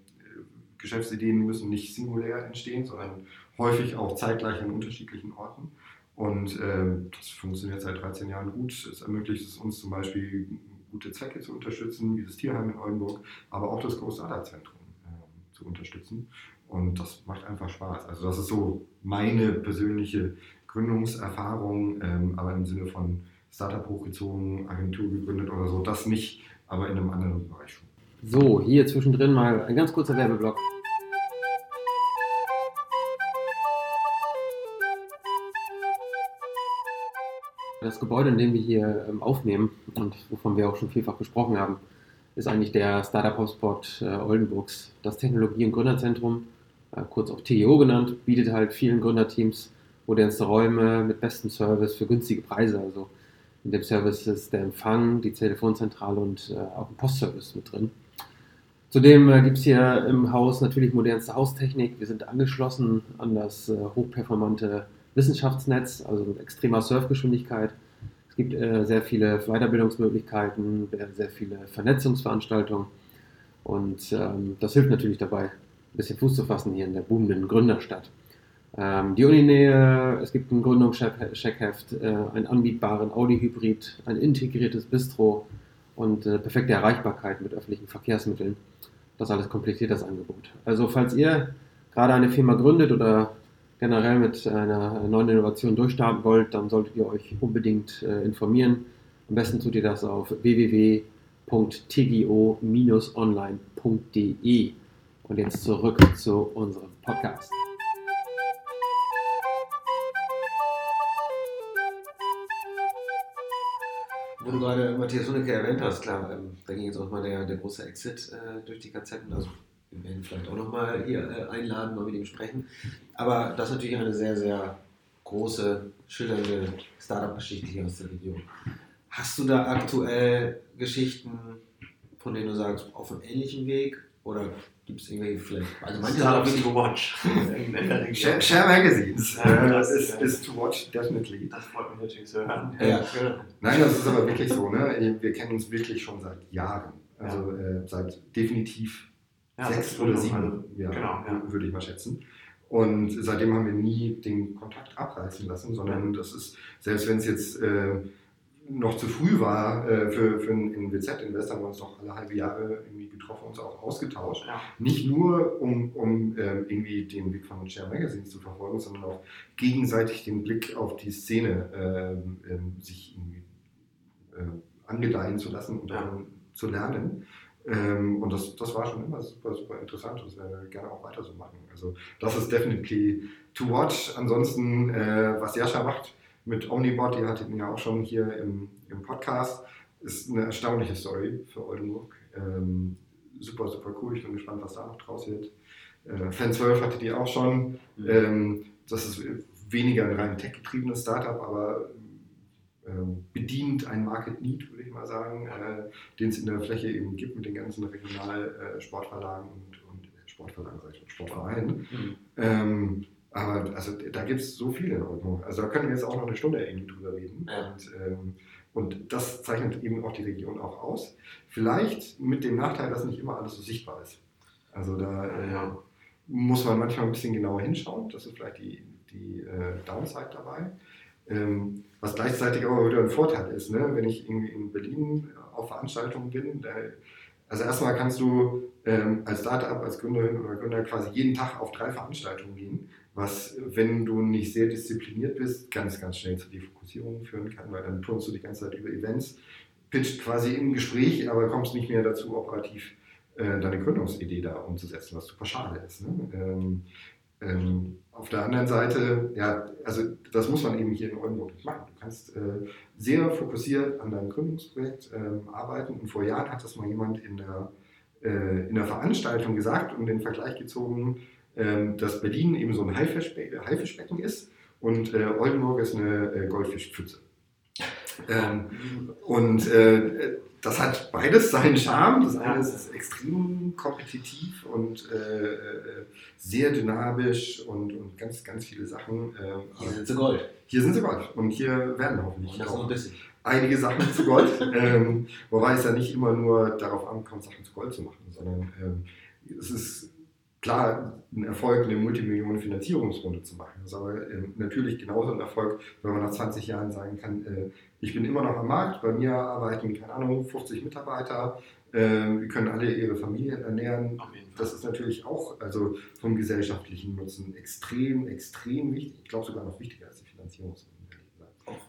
Geschäftsideen müssen nicht singulär entstehen, sondern häufig auch zeitgleich an unterschiedlichen Orten. Und äh, das funktioniert seit 13 Jahren gut. Es ermöglicht es uns zum Beispiel, gute Zwecke zu unterstützen, wie das Tierheim in Oldenburg, aber auch das Große Zentrum äh, zu unterstützen. Und das macht einfach Spaß. Also das ist so meine persönliche Gründungserfahrung, ähm, aber im Sinne von Startup hochgezogen, Agentur gegründet oder so, das nicht, aber in einem anderen Bereich schon. So, hier zwischendrin mal ein ganz kurzer Werbeblock. Das Gebäude, in dem wir hier ähm, aufnehmen und wovon wir auch schon vielfach gesprochen haben, ist eigentlich der Startup Hotspot äh, Oldenburgs. Das Technologie- und Gründerzentrum, äh, kurz auch TGO genannt, bietet halt vielen Gründerteams modernste Räume mit bestem Service für günstige Preise. Also in dem Service ist der Empfang, die Telefonzentrale und äh, auch ein Postservice mit drin. Zudem gibt es hier im Haus natürlich modernste Haustechnik. Wir sind angeschlossen an das hochperformante Wissenschaftsnetz, also mit extremer Surfgeschwindigkeit. Es gibt äh, sehr viele Weiterbildungsmöglichkeiten, sehr viele Vernetzungsveranstaltungen und ähm, das hilft natürlich dabei, ein bisschen Fuß zu fassen hier in der boomenden Gründerstadt. Ähm, die Uninähe, es gibt ein Gründungscheckheft, äh, einen anbietbaren Audi-Hybrid, ein integriertes Bistro und äh, perfekte Erreichbarkeit mit öffentlichen Verkehrsmitteln. Das alles komplettiert das Angebot. Also falls ihr gerade eine Firma gründet oder generell mit einer neuen Innovation durchstarten wollt, dann solltet ihr euch unbedingt äh, informieren. Am besten tut ihr das auf www.tgo-online.de. Und jetzt zurück zu unserem Podcast. Wo du gerade Matthias Hunnecke erwähnt hast, klar, ähm, da ging jetzt auch mal der, der große Exit äh, durch die Gazetten. Also wir werden vielleicht auch nochmal hier äh, einladen, mal mit ihm sprechen. Aber das ist natürlich eine sehr, sehr große, schillernde Startup-Geschichte hier aus der Region. Hast du da aktuell Geschichten, von denen du sagst, auf einem ähnlichen Weg? Oder gibt es irgendwie vielleicht. Also manche Startups to watch. share, share Magazines. Ja, das ist, ist to watch, definitely. Das freut mich natürlich zu hören. Ja. Nein, das ist aber wirklich so. Ne? Wir kennen uns wirklich schon seit Jahren. Also äh, seit definitiv ja, sechs oder sieben, also, ja, genau, ja. würde ich mal schätzen. Und seitdem haben wir nie den Kontakt abreißen lassen, sondern das ist, selbst wenn es jetzt äh, noch zu früh war äh, für, für einen WZ-Investor, haben wir uns doch alle halbe Jahre irgendwie getroffen und auch ausgetauscht. Ja. Nicht nur, um, um äh, irgendwie den Weg von Share Magazines zu verfolgen, sondern auch gegenseitig den Blick auf die Szene ähm, ähm, sich irgendwie äh, angedeihen zu lassen und ja. zu lernen. Ähm, und das, das war schon immer super, super interessant und das werden wir gerne auch weiter so machen. Also das ist definitiv to watch. Ansonsten, äh, was Jascha macht mit Omnibot, ihr hattet ihn ja auch schon hier im, im Podcast, ist eine erstaunliche Story für Oldenburg. Ähm, super, super cool. Ich bin gespannt, was da noch draus wird. Äh, Fan 12 hattet ihr auch schon. Mhm. Ähm, das ist weniger ein rein tech-getriebenes Startup, aber bedient ein Market Need, würde ich mal sagen, äh, den es in der Fläche eben gibt mit den ganzen Regional-Sportverlagen äh, und, und Sportverlagen, sag ich, Sportvereinen. Mhm. Ähm, aber also, da gibt es so viele in Ordnung. Also da können wir jetzt auch noch eine Stunde irgendwie drüber reden. Ja. Und ähm, Und das zeichnet eben auch die Region auch aus. Vielleicht mit dem Nachteil, dass nicht immer alles so sichtbar ist. Also da äh, muss man manchmal ein bisschen genauer hinschauen. Das ist vielleicht die, die äh, Downside dabei. Ähm, was gleichzeitig aber wieder ein Vorteil ist, ne? wenn ich irgendwie in Berlin auf Veranstaltungen bin. Da, also erstmal kannst du ähm, als Startup, als Gründerin oder Gründer quasi jeden Tag auf drei Veranstaltungen gehen, was, wenn du nicht sehr diszipliniert bist, ganz, ganz schnell zu Defokussierungen führen kann, weil dann turnst du die ganze Zeit über Events, pitcht quasi im Gespräch, aber kommst nicht mehr dazu, operativ äh, deine Gründungsidee da umzusetzen, was super schade ist. Ne? Ähm, ähm, auf der anderen Seite, ja, also das muss man eben hier in Oldenburg nicht machen. Du kannst äh, sehr fokussiert an deinem Gründungsprojekt ähm, arbeiten. Und vor Jahren hat das mal jemand in der, äh, in der Veranstaltung gesagt und den Vergleich gezogen, äh, dass Berlin eben so ein Haifischbe Haifischbecken ist und äh, Oldenburg ist eine äh, Goldfischpfütze. Ähm, und äh, das hat beides seinen Charme. Das eine ist extrem kompetitiv und äh, äh, sehr dynamisch und, und ganz, ganz viele Sachen. Äh, hier sind sie Gold. Hier sind sie Gold. Und hier werden hoffentlich auch einige Sachen zu Gold. ähm, wobei es ja nicht immer nur darauf ankommt, Sachen zu Gold zu machen, sondern ähm, es ist klar, ein Erfolg, eine Multimillionen-Finanzierungsrunde zu machen. Das ist aber äh, natürlich genauso ein Erfolg, wenn man nach 20 Jahren sagen kann, äh, ich bin immer noch am Markt, bei mir arbeiten, keine Ahnung, 50 Mitarbeiter, äh, wir können alle ihre Familien ernähren. Das ist natürlich auch also vom gesellschaftlichen Nutzen extrem, extrem wichtig. Ich glaube sogar noch wichtiger als die Finanzierungsrunde.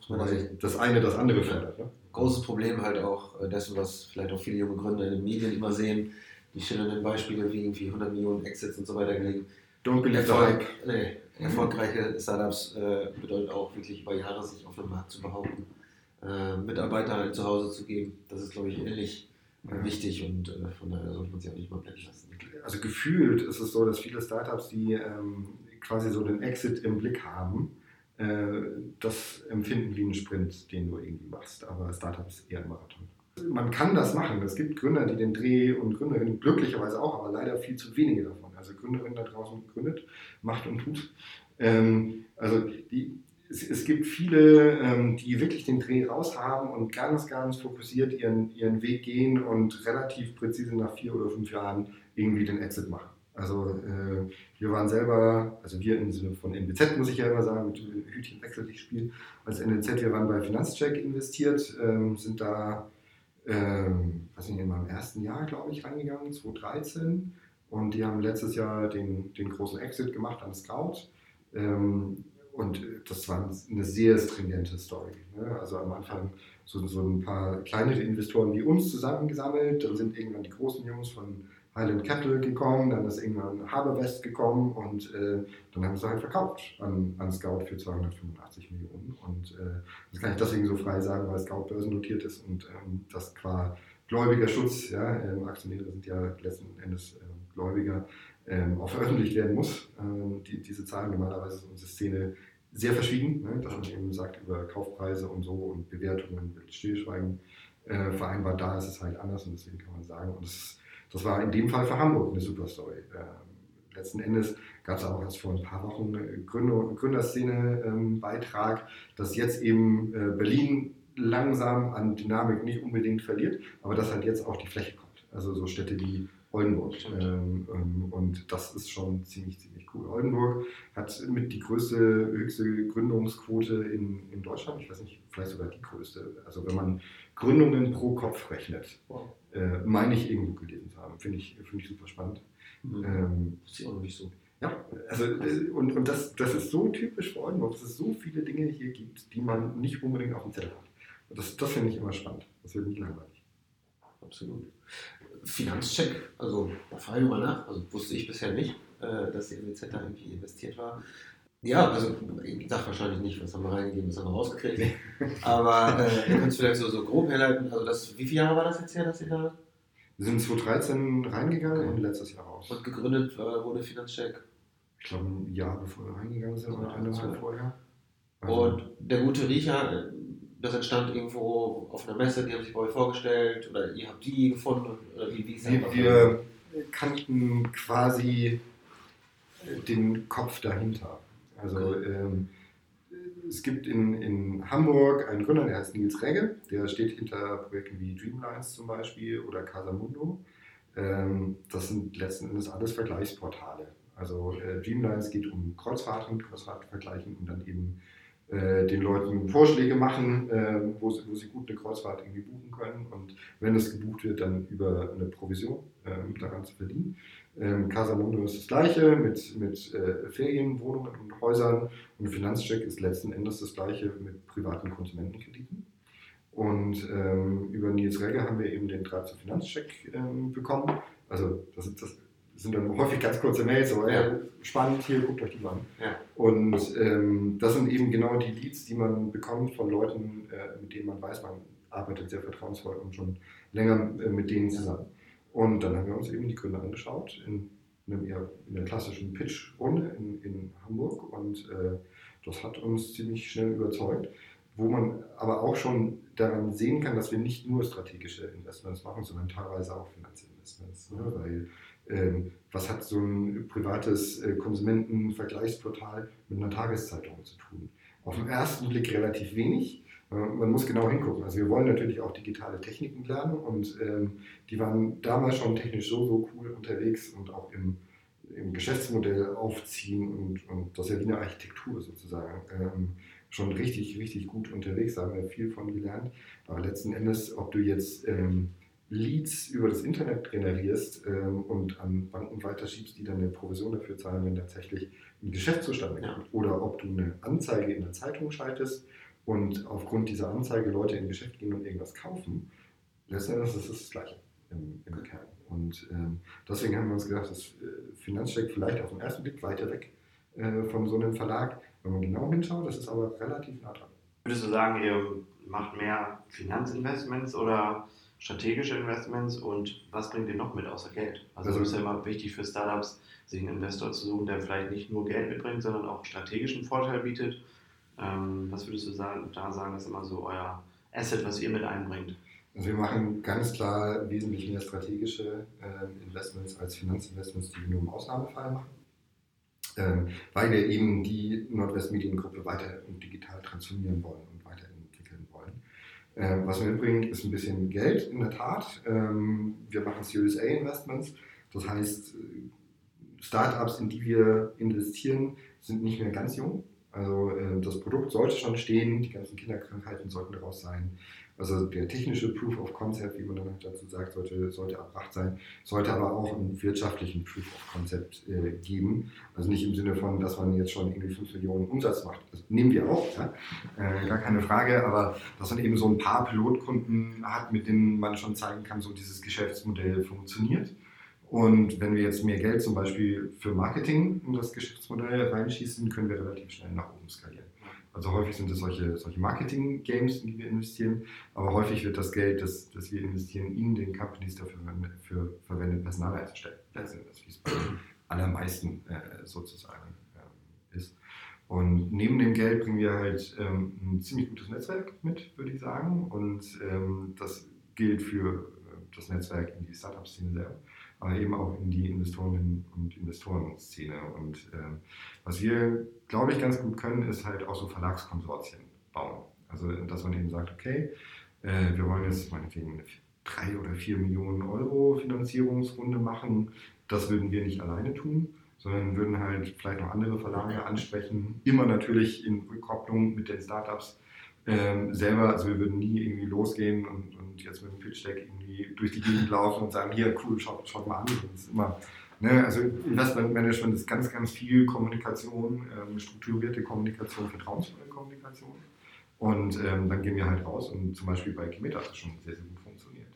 Weil das eine das andere fördert. Ne? Großes Problem halt auch äh, dessen, was vielleicht auch viele junge Gründer in den Medien immer sehen, die schillernden Beispiele wie irgendwie 100 Millionen Exits und so weiter gelegen. Don't believe the hype. Nee, erfolgreiche Startups äh, bedeutet auch wirklich über Jahre sich auf dem Markt zu behaupten, äh, Mitarbeiter zu Hause zu geben. Das ist, glaube ich, ähnlich ja. wichtig und äh, von daher sollte man sich auch nicht mal blenden lassen. Also gefühlt ist es so, dass viele Startups, die ähm, quasi so den Exit im Blick haben, äh, das empfinden wie einen Sprint, den du irgendwie machst. Aber Startup ist eher ein Marathon man kann das machen. Es gibt Gründer, die den Dreh und Gründerinnen glücklicherweise auch, aber leider viel zu wenige davon. Also Gründerinnen da draußen gründet, macht und tut. Ähm, also die, es, es, gibt viele, ähm, die wirklich den Dreh raus haben und ganz, ganz fokussiert ihren, ihren Weg gehen und relativ präzise nach vier oder fünf Jahren irgendwie den Exit machen. Also äh, wir waren selber, also wir im Sinne von NBZ muss ich ja immer sagen, mit Hütchen wechselt ich Spiel als NBZ, wir waren bei Finanzcheck investiert, ähm, sind da ähm, was in meinem ersten Jahr, glaube ich, reingegangen, 2013. Und die haben letztes Jahr den, den großen Exit gemacht an Scout. Ähm, und das war eine sehr stringente Story. Ne? Also am Anfang so, so ein paar kleinere Investoren wie uns zusammengesammelt. Dann sind irgendwann die großen Jungs von Highland Capital gekommen, dann ist irgendwann Haberwest gekommen und äh, dann haben sie halt verkauft an, an Scout für 285 Millionen. Und äh, das kann ich deswegen so frei sagen, weil Scout börsennotiert ist und ähm, das qua gläubiger Schutz, ja, ähm, Aktionäre sind ja letzten Endes äh, Gläubiger, ähm, auch veröffentlicht werden muss. Ähm, die, diese Zahlen normalerweise ist unsere Szene sehr verschwiegen, ne, dass man eben sagt, über Kaufpreise und so und Bewertungen wird Stillschweigen äh, vereinbart. Da ist es halt anders und deswegen kann man sagen, und es das war in dem Fall für Hamburg eine super Story. Äh, letzten Endes gab es auch erst vor ein paar Wochen einen Gründer, Gründerszene-Beitrag, ähm, dass jetzt eben äh, Berlin langsam an Dynamik nicht unbedingt verliert, aber dass halt jetzt auch die Fläche kommt. Also so Städte wie Oldenburg. Ähm, ähm, und das ist schon ziemlich, ziemlich cool. Oldenburg hat mit die größte, höchste Gründungsquote in, in Deutschland. Ich weiß nicht, vielleicht sogar die größte. Also wenn man Gründungen pro Kopf rechnet. Wow äh, meine ich irgendwo gelesen zu haben. Finde ich, find ich super spannend. Mhm. Ähm, ist ja auch noch nicht so. Ja, also äh, und, und das, das ist so typisch für Oldenburg, dass es so viele Dinge hier gibt, die man nicht unbedingt auf dem Zettel hat. Und das, das finde ich immer spannend. Das wird nicht langweilig. Absolut. Finanzcheck, also da frage ich mal nach, also wusste ich bisher nicht, äh, dass die MWZ da irgendwie investiert war. Ja, also ich sage wahrscheinlich nicht, was haben wir reingegeben, was haben wir rausgekriegt. Aber äh, ihr könnt es vielleicht so, so grob herleiten. Also das, wie viele Jahre war das jetzt her, dass ihr da? Wir sind 2013 reingegangen okay. und letztes Jahr raus. Und gegründet äh, wurde Finanzcheck? Ich glaube ein Jahr bevor wir reingegangen sind oder eineinhalb vorher. Also und der gute Riecher, das entstand irgendwo auf einer Messe, die haben sich bei euch vorgestellt oder ihr habt die gefunden? Oder wie, wie wir, wir kannten quasi den Kopf dahinter. Also ähm, es gibt in, in Hamburg einen Gründer, der heißt Nils Regge, der steht hinter Projekten wie Dreamlines zum Beispiel oder Casamundo. Ähm, das sind letzten Endes alles Vergleichsportale. Also äh, Dreamlines geht um Kreuzfahrten, Kreuzfahrtvergleichen und dann eben den Leuten Vorschläge machen, äh, wo, sie, wo sie gut eine Kreuzfahrt irgendwie buchen können und wenn es gebucht wird, dann über eine Provision äh, daran zu verdienen. Ähm, Casamundo ist das gleiche mit, mit äh, Ferienwohnungen und Häusern und Finanzcheck ist letzten Endes das gleiche mit privaten Konsumentenkrediten. Und ähm, über Nils Regge haben wir eben den Draht zu Finanzcheck ähm, bekommen. Also das, das, sind dann häufig ganz kurze Mails, so ja. spannend, hier guckt euch die an. Ja. Und ähm, das sind eben genau die Leads, die man bekommt von Leuten, äh, mit denen man weiß, man arbeitet sehr vertrauensvoll und schon länger äh, mit denen zusammen. Und dann haben wir uns eben die Gründer angeschaut in, einem eher, in einer klassischen Pitch-Runde in, in Hamburg und äh, das hat uns ziemlich schnell überzeugt wo man aber auch schon daran sehen kann, dass wir nicht nur strategische Investments machen, sondern teilweise auch Finanzinvestments. Ne? Weil was hat so ein privates äh, Konsumentenvergleichsportal mit einer Tageszeitung zu tun? Auf den ersten Blick relativ wenig. Äh, man muss genau hingucken. Also wir wollen natürlich auch digitale Techniken lernen und ähm, die waren damals schon technisch so, so cool unterwegs und auch im, im Geschäftsmodell aufziehen und, und das ist ja wie eine Architektur sozusagen. Ähm, schon richtig, richtig gut unterwegs, da haben wir viel von gelernt. Aber letzten Endes, ob du jetzt ähm, Leads über das Internet generierst ähm, und an Banken weiterschiebst, die dann eine Provision dafür zahlen, wenn tatsächlich ein Geschäft zustande kommt, oder ob du eine Anzeige in der Zeitung schaltest und aufgrund dieser Anzeige Leute in Geschäft gehen und irgendwas kaufen, letzten Endes ist es das Gleiche im, im Kern. Und ähm, deswegen haben wir uns gedacht, dass äh, Finanzcheck vielleicht auf den ersten Blick weiter weg äh, von so einem Verlag wenn man genau hinschaut, das ist aber relativ nah dran. Würdest du sagen, ihr macht mehr Finanzinvestments oder strategische Investments und was bringt ihr noch mit außer Geld? Also, also ist ja immer wichtig für Startups, sich einen Investor zu suchen, der vielleicht nicht nur Geld mitbringt, sondern auch strategischen Vorteil bietet. Ähm, was würdest du sagen, da sagen, ist immer so euer Asset, was ihr mit einbringt? Also wir machen ganz klar wesentlich mehr strategische äh, Investments als Finanzinvestments, die wir nur im Ausnahmefall machen ähm, weil wir eben die Nordwestmediengruppe weiter und digital transformieren wollen. Ähm, was wir mitbringen, ist ein bisschen Geld in der Tat. Ähm, wir machen Series A Investments, das heißt, äh, Startups, in die wir investieren, sind nicht mehr ganz jung. Also äh, das Produkt sollte schon stehen, die ganzen Kinderkrankheiten sollten daraus sein. Also der technische Proof of Concept, wie man dann dazu sagt, sollte, sollte erbracht sein, sollte aber auch einen wirtschaftlichen Proof of Concept äh, geben. Also nicht im Sinne von, dass man jetzt schon irgendwie 5 Millionen Umsatz macht. Das nehmen wir auch, ja? äh, gar keine Frage, aber dass man eben so ein paar Pilotkunden hat, mit denen man schon zeigen kann, so dieses Geschäftsmodell funktioniert. Und wenn wir jetzt mehr Geld zum Beispiel für Marketing in das Geschäftsmodell reinschießen, können wir relativ schnell nach oben skalieren. Also häufig sind es solche, solche Marketing-Games, in die wir investieren, aber häufig wird das Geld, das, das wir investieren, in den Companies dafür für verwendet, Personal einzustellen. Das ist, wie es bei den allermeisten äh, sozusagen äh, ist. Und neben dem Geld bringen wir halt ähm, ein ziemlich gutes Netzwerk mit, würde ich sagen. Und ähm, das gilt für äh, das Netzwerk in die Startup-Szene selber aber eben auch in die Investorinnen und Investorenszene. Und äh, was wir, glaube ich, ganz gut können, ist halt auch so Verlagskonsortien bauen. Also, dass man eben sagt, okay, äh, wir wollen jetzt meinetwegen eine drei oder vier Millionen Euro Finanzierungsrunde machen. Das würden wir nicht alleine tun, sondern würden halt vielleicht noch andere Verlage ansprechen. Immer natürlich in Rückkopplung mit den Startups ähm, selber. Also wir würden nie irgendwie losgehen und, und jetzt mit dem Pitch Deck irgendwie durch die Gegend laufen und sagen, hier, cool, schaut, schaut mal an. Das ist immer, ne, also Investmentmanagement ist ganz, ganz viel Kommunikation, ähm, strukturierte Kommunikation, vertrauensvolle Kommunikation. Und ähm, dann gehen wir halt raus und zum Beispiel bei Kimeta hat das schon sehr, sehr gut funktioniert.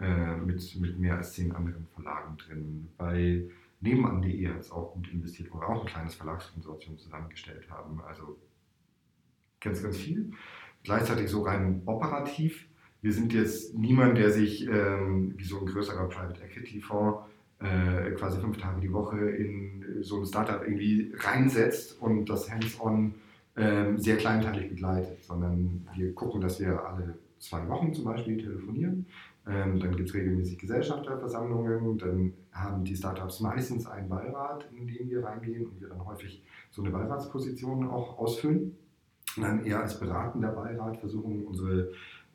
Äh, mit, mit mehr als zehn anderen Verlagen drin. Bei nebenan.de hat es auch gut investiert, wo wir auch ein kleines Verlagskonsortium zusammengestellt haben. Also ganz, ganz viel. Gleichzeitig so rein operativ. Wir sind jetzt niemand, der sich ähm, wie so ein größerer Private Equity Fonds äh, quasi fünf Tage die Woche in so ein Startup irgendwie reinsetzt und das hands-on ähm, sehr kleinteilig begleitet, sondern wir gucken, dass wir alle zwei Wochen zum Beispiel telefonieren. Ähm, dann gibt es regelmäßig Gesellschafterversammlungen. Dann haben die Startups meistens einen Beirat, in den wir reingehen und wir dann häufig so eine Beiratsposition auch ausfüllen. Und dann eher als beratender Beirat versuchen, unsere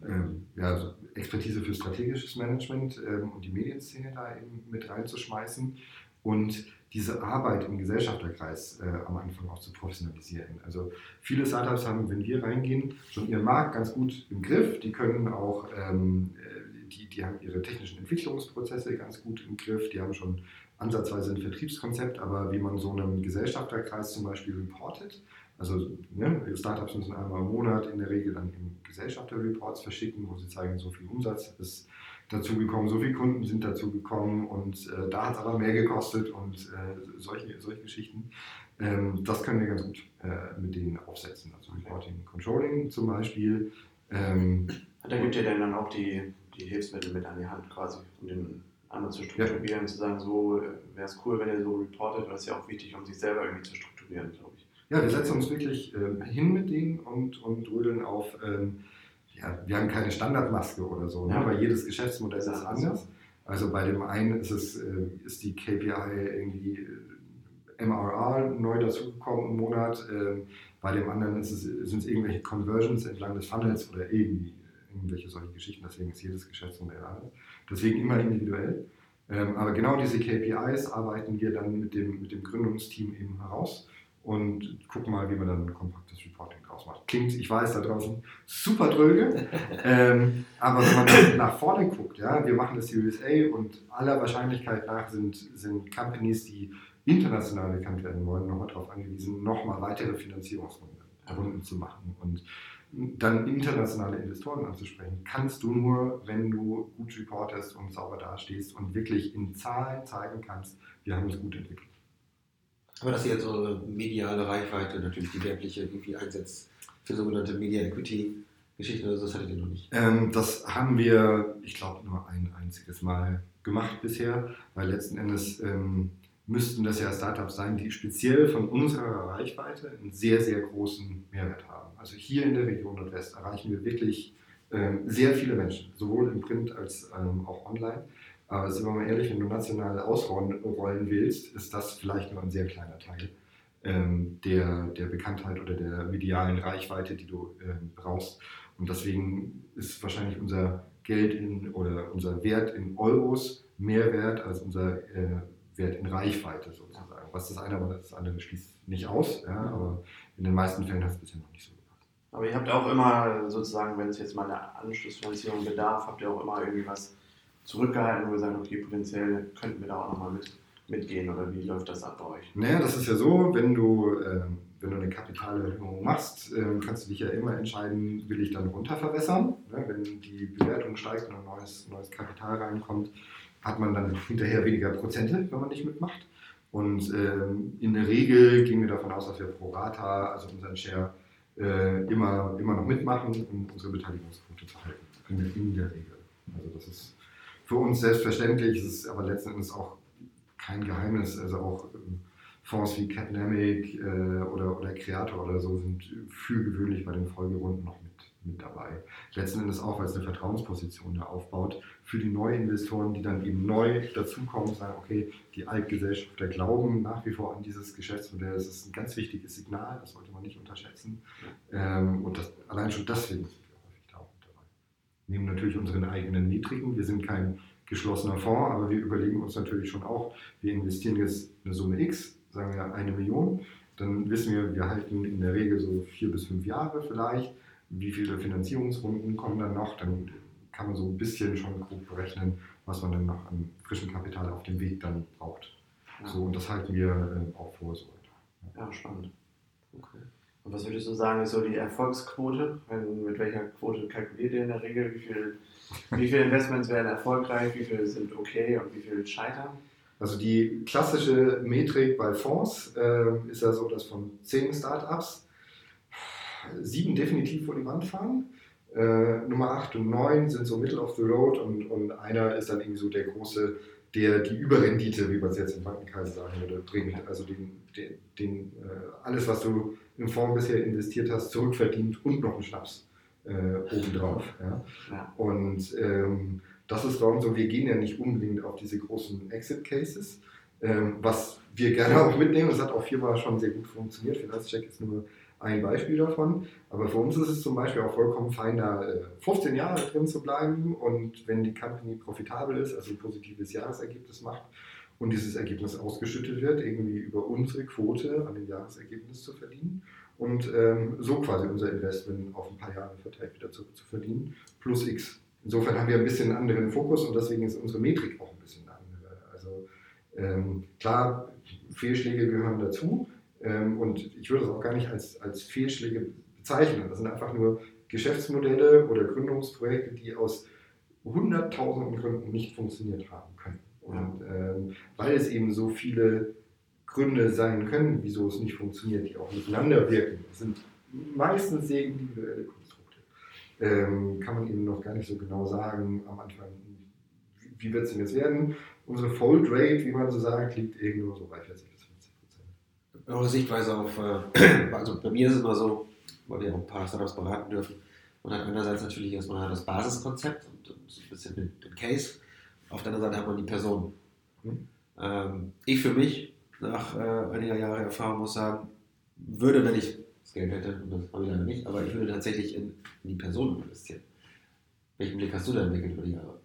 ähm, ja, Expertise für strategisches Management ähm, und die Medienszene da eben mit reinzuschmeißen und diese Arbeit im Gesellschafterkreis äh, am Anfang auch zu professionalisieren. Also viele Startups haben, wenn wir reingehen, schon ihren Markt ganz gut im Griff. Die können auch, ähm, äh, die, die haben ihre technischen Entwicklungsprozesse ganz gut im Griff. Die haben schon ansatzweise ein Vertriebskonzept, aber wie man so einen Gesellschafterkreis zum Beispiel reportet, also ne, Startups müssen einmal im Monat in der Regel dann eben Gesellschafterreports verschicken, wo sie zeigen, so viel Umsatz ist dazugekommen, so viele Kunden sind dazugekommen und äh, da hat es aber mehr gekostet und äh, solche, solche Geschichten. Ähm, das können wir ganz gut äh, mit denen aufsetzen. Also Reporting, Controlling zum Beispiel. Ähm, da gibt ihr dann auch die, die Hilfsmittel mit an die Hand quasi, um den anderen zu strukturieren, ja. zu sagen, so äh, wäre es cool, wenn ihr so reportet, weil es ja auch wichtig, um sich selber irgendwie zu strukturieren, glaube ich. Ja, wir setzen uns wirklich äh, hin mit denen und, und rödeln auf, ähm, ja, wir haben keine Standardmaske oder so, ne? weil jedes Geschäftsmodell ist anders. Also bei dem einen ist, es, äh, ist die KPI irgendwie äh, MRR neu dazugekommen im Monat, ähm, bei dem anderen sind es irgendwelche Conversions entlang des Funnels oder irgendwie irgendwelche solche Geschichten, deswegen ist jedes Geschäftsmodell anders. Deswegen immer individuell. Ähm, aber genau diese KPIs arbeiten wir dann mit dem, mit dem Gründungsteam eben heraus und gucken mal, wie man dann ein kompaktes Reporting draus macht. Klingt, ich weiß, da draußen super dröge, ähm, aber wenn man nach vorne guckt, ja, wir machen das Series A und aller Wahrscheinlichkeit nach sind, sind Companies, die international bekannt werden wollen, nochmal darauf angewiesen, nochmal weitere Finanzierungsrunden zu machen und dann internationale Investoren anzusprechen, kannst du nur, wenn du gut reportest und sauber dastehst und wirklich in Zahlen zeigen kannst, wir haben es gut entwickelt. Aber dass ihr jetzt eure mediale Reichweite natürlich die werbliche irgendwie einsetzt für sogenannte Media Equity Geschichten oder so, das hattet ihr noch nicht? Ähm, das haben wir, ich glaube, nur ein einziges Mal gemacht bisher, weil letzten Endes ähm, müssten das ja Startups sein, die speziell von unserer Reichweite einen sehr, sehr großen Mehrwert haben. Also hier in der Region Nordwest erreichen wir wirklich ähm, sehr viele Menschen, sowohl im Print als ähm, auch online. Aber sind wir mal ehrlich, wenn du national ausrollen willst, ist das vielleicht nur ein sehr kleiner Teil ähm, der, der Bekanntheit oder der medialen Reichweite, die du ähm, brauchst. Und deswegen ist wahrscheinlich unser Geld in, oder unser Wert in Euros mehr wert als unser äh, Wert in Reichweite sozusagen. Was das eine aber das andere schließt nicht aus, ja, aber in den meisten Fällen hat es bisher noch nicht so gepasst. Aber ihr habt auch immer sozusagen, wenn es jetzt mal eine Anschlussfinanzierung bedarf, habt ihr auch immer irgendwie was zurückgehalten, wo wir sagen, okay, potenziell könnten wir da auch nochmal mit, mitgehen oder wie läuft das ab bei euch? Naja, das ist ja so, wenn du, äh, wenn du eine Kapitalerhöhung machst, äh, kannst du dich ja immer entscheiden, will ich dann runterverwässern. Ne? Wenn die Bewertung steigt und ein neues, neues Kapital reinkommt, hat man dann hinterher weniger Prozente, wenn man nicht mitmacht. Und ähm, in der Regel gehen wir davon aus, dass wir pro Rata, also unseren Share, äh, immer, immer noch mitmachen, um unsere Beteiligungsquote zu halten. In der Regel. Also das ist für uns selbstverständlich, es ist aber letzten Endes auch kein Geheimnis. Also auch ähm, Fonds wie Catnamic äh, oder, oder Creator oder so sind für gewöhnlich bei den Folgerunden noch mit, mit dabei. Letzten Endes auch, weil es eine Vertrauensposition da aufbaut für die Neuinvestoren, die dann eben neu dazukommen und sagen, okay, die Altgesellschafter glauben nach wie vor an dieses Geschäftsmodell. Das ist ein ganz wichtiges Signal, das sollte man nicht unterschätzen. Ähm, und das, allein schon deswegen nehmen natürlich unseren eigenen niedrigen. Wir sind kein geschlossener Fonds, aber wir überlegen uns natürlich schon auch, wir investieren jetzt eine Summe X, sagen wir eine Million, dann wissen wir, wir halten in der Regel so vier bis fünf Jahre vielleicht. Wie viele Finanzierungsrunden kommen dann noch? Dann kann man so ein bisschen schon grob berechnen, was man dann noch an frischem Kapital auf dem Weg dann braucht. Ja. So, und das halten wir äh, auch vor. So. Ja, spannend. Okay. Und was würdest du sagen, ist so die Erfolgsquote? Mit welcher Quote kalkuliert ihr in der Regel? Wie, viel, wie viele Investments werden erfolgreich, wie viele sind okay und wie viele scheitern? Also die klassische Metrik bei Fonds äh, ist ja so, dass von zehn Startups sieben definitiv vor die Wand fahren. Äh, Nummer 8 und 9 sind so Middle of the Road und, und einer ist dann irgendwie so der große, der die Überrendite, wie man es jetzt im Bankenkreis sagen würde, bringt. Also den, den, den äh, alles, was du im Fonds bisher investiert hast, zurückverdient und noch einen Schnaps äh, obendrauf. Ja? ja. Und ähm, das ist darum so, wir gehen ja nicht unbedingt auf diese großen Exit-Cases, ähm, was wir gerne auch mitnehmen. Das hat auch viermal schon sehr gut funktioniert. Finanzcheck ist nur ein Beispiel davon. Aber für uns ist es zum Beispiel auch vollkommen fein, da 15 äh, Jahre drin zu bleiben und wenn die Company profitabel ist, also ein positives Jahresergebnis macht und dieses Ergebnis ausgeschüttet wird, irgendwie über unsere Quote an dem Jahresergebnis zu verdienen und ähm, so quasi unser Investment auf ein paar Jahre verteilt wieder zu, zu verdienen, plus X. Insofern haben wir ein bisschen einen anderen Fokus und deswegen ist unsere Metrik auch ein bisschen andere. Also ähm, klar, Fehlschläge gehören dazu und ich würde es auch gar nicht als, als Fehlschläge bezeichnen. Das sind einfach nur Geschäftsmodelle oder Gründungsprojekte, die aus hunderttausenden Gründen nicht funktioniert haben können. Und ähm, weil es eben so viele Gründe sein können, wieso es nicht funktioniert, die auch miteinander wirken, das sind meistens sehr individuelle Konstrukte. Ähm, kann man eben noch gar nicht so genau sagen am Anfang, wie, wie wird es denn jetzt werden. Unsere Fold Rate, wie man so sagt, liegt irgendwo so bei 40 bis 50 Prozent. Eure Sichtweise auf, äh, also bei mir ist es immer so, weil wir auch ein paar Startups beraten dürfen, man hat einerseits natürlich erstmal das Basiskonzept und, und so ein bisschen den, den, Case, auf der anderen Seite hat man die Person. Mhm. Ähm, ich für mich, nach äh, einiger Jahre Erfahrung, muss sagen, würde, wenn ich das Geld hätte, und das habe ich leider nicht, aber ich würde tatsächlich in, in die Person investieren. Welchen Blick hast du da entwickelt über die Jahre?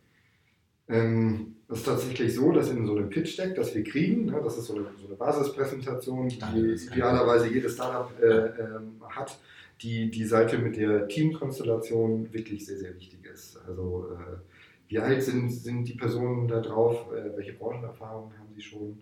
Ähm, es ist tatsächlich so, dass in so einem Pitch-Deck, das wir kriegen, ne, das ist so eine, so eine Basispräsentation, die idealerweise jedes Startup äh, ähm, hat, die, die Seite mit der Teamkonstellation wirklich sehr, sehr wichtig ist. Also äh, wie alt sind, sind die Personen da drauf, äh, welche Branchenerfahrungen haben sie schon?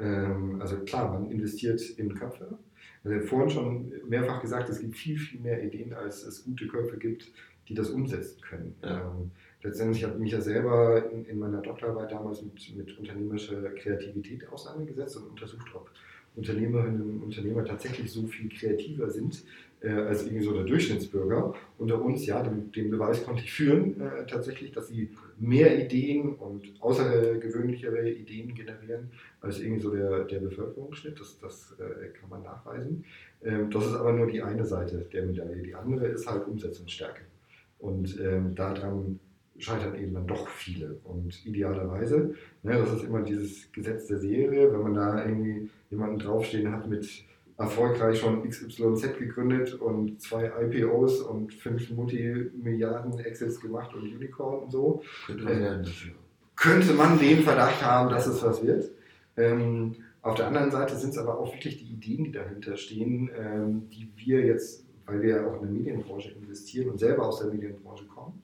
Ähm, also klar, man investiert in Köpfe. Also vorhin schon mehrfach gesagt, es gibt viel, viel mehr Ideen, als es gute Köpfe gibt, die das umsetzen können. Ja. Ähm, letztendlich habe ich mich ja selber in, in, meiner Doktorarbeit damals mit, mit unternehmerischer Kreativität auseinandergesetzt und untersucht, ob Unternehmerinnen und Unternehmer tatsächlich so viel kreativer sind äh, als irgendwie so der Durchschnittsbürger. Unter uns, ja, den, den Beweis konnte ich führen, äh, tatsächlich, dass sie mehr Ideen und außergewöhnlichere Ideen generieren als irgendwie so der, der Bevölkerungsschnitt. Das, das äh, kann man nachweisen. Ähm, das ist aber nur die eine Seite der Medaille. Die andere ist halt Umsetzungsstärke. Und ähm, daran scheitern eben dann doch viele. Und idealerweise, ne, das ist immer dieses Gesetz der Serie, wenn man da irgendwie jemanden draufstehen hat mit erfolgreich schon XYZ gegründet und zwei IPOs und fünf Multimilliarden Exits gemacht und Unicorn und so. Äh, könnte man den Verdacht haben, dass es was wird. Ähm, auf der anderen Seite sind es aber auch wirklich die Ideen, die dahinter stehen, ähm, die wir jetzt, weil wir ja auch in der Medienbranche investieren und selber aus der Medienbranche kommen,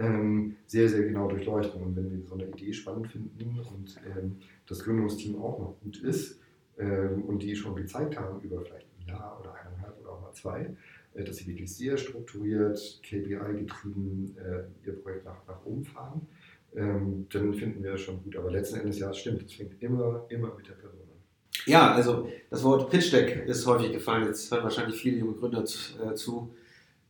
ähm, sehr, sehr genau durchleuchten. Und wenn wir so eine Idee spannend finden und ähm, das Gründungsteam auch noch gut ist, ähm, und die schon gezeigt haben über vielleicht ein Jahr oder eineinhalb oder auch mal zwei, äh, dass sie wirklich sehr strukturiert, KPI-getrieben äh, ihr Projekt nach, nach oben fahren, ähm, dann finden wir das schon gut. Aber letzten Endes, ja, es stimmt, es fängt immer, immer mit der Person an. Ja, also das Wort Pitch Deck ist häufig gefallen. Jetzt hören wahrscheinlich viele junge Gründer äh, zu,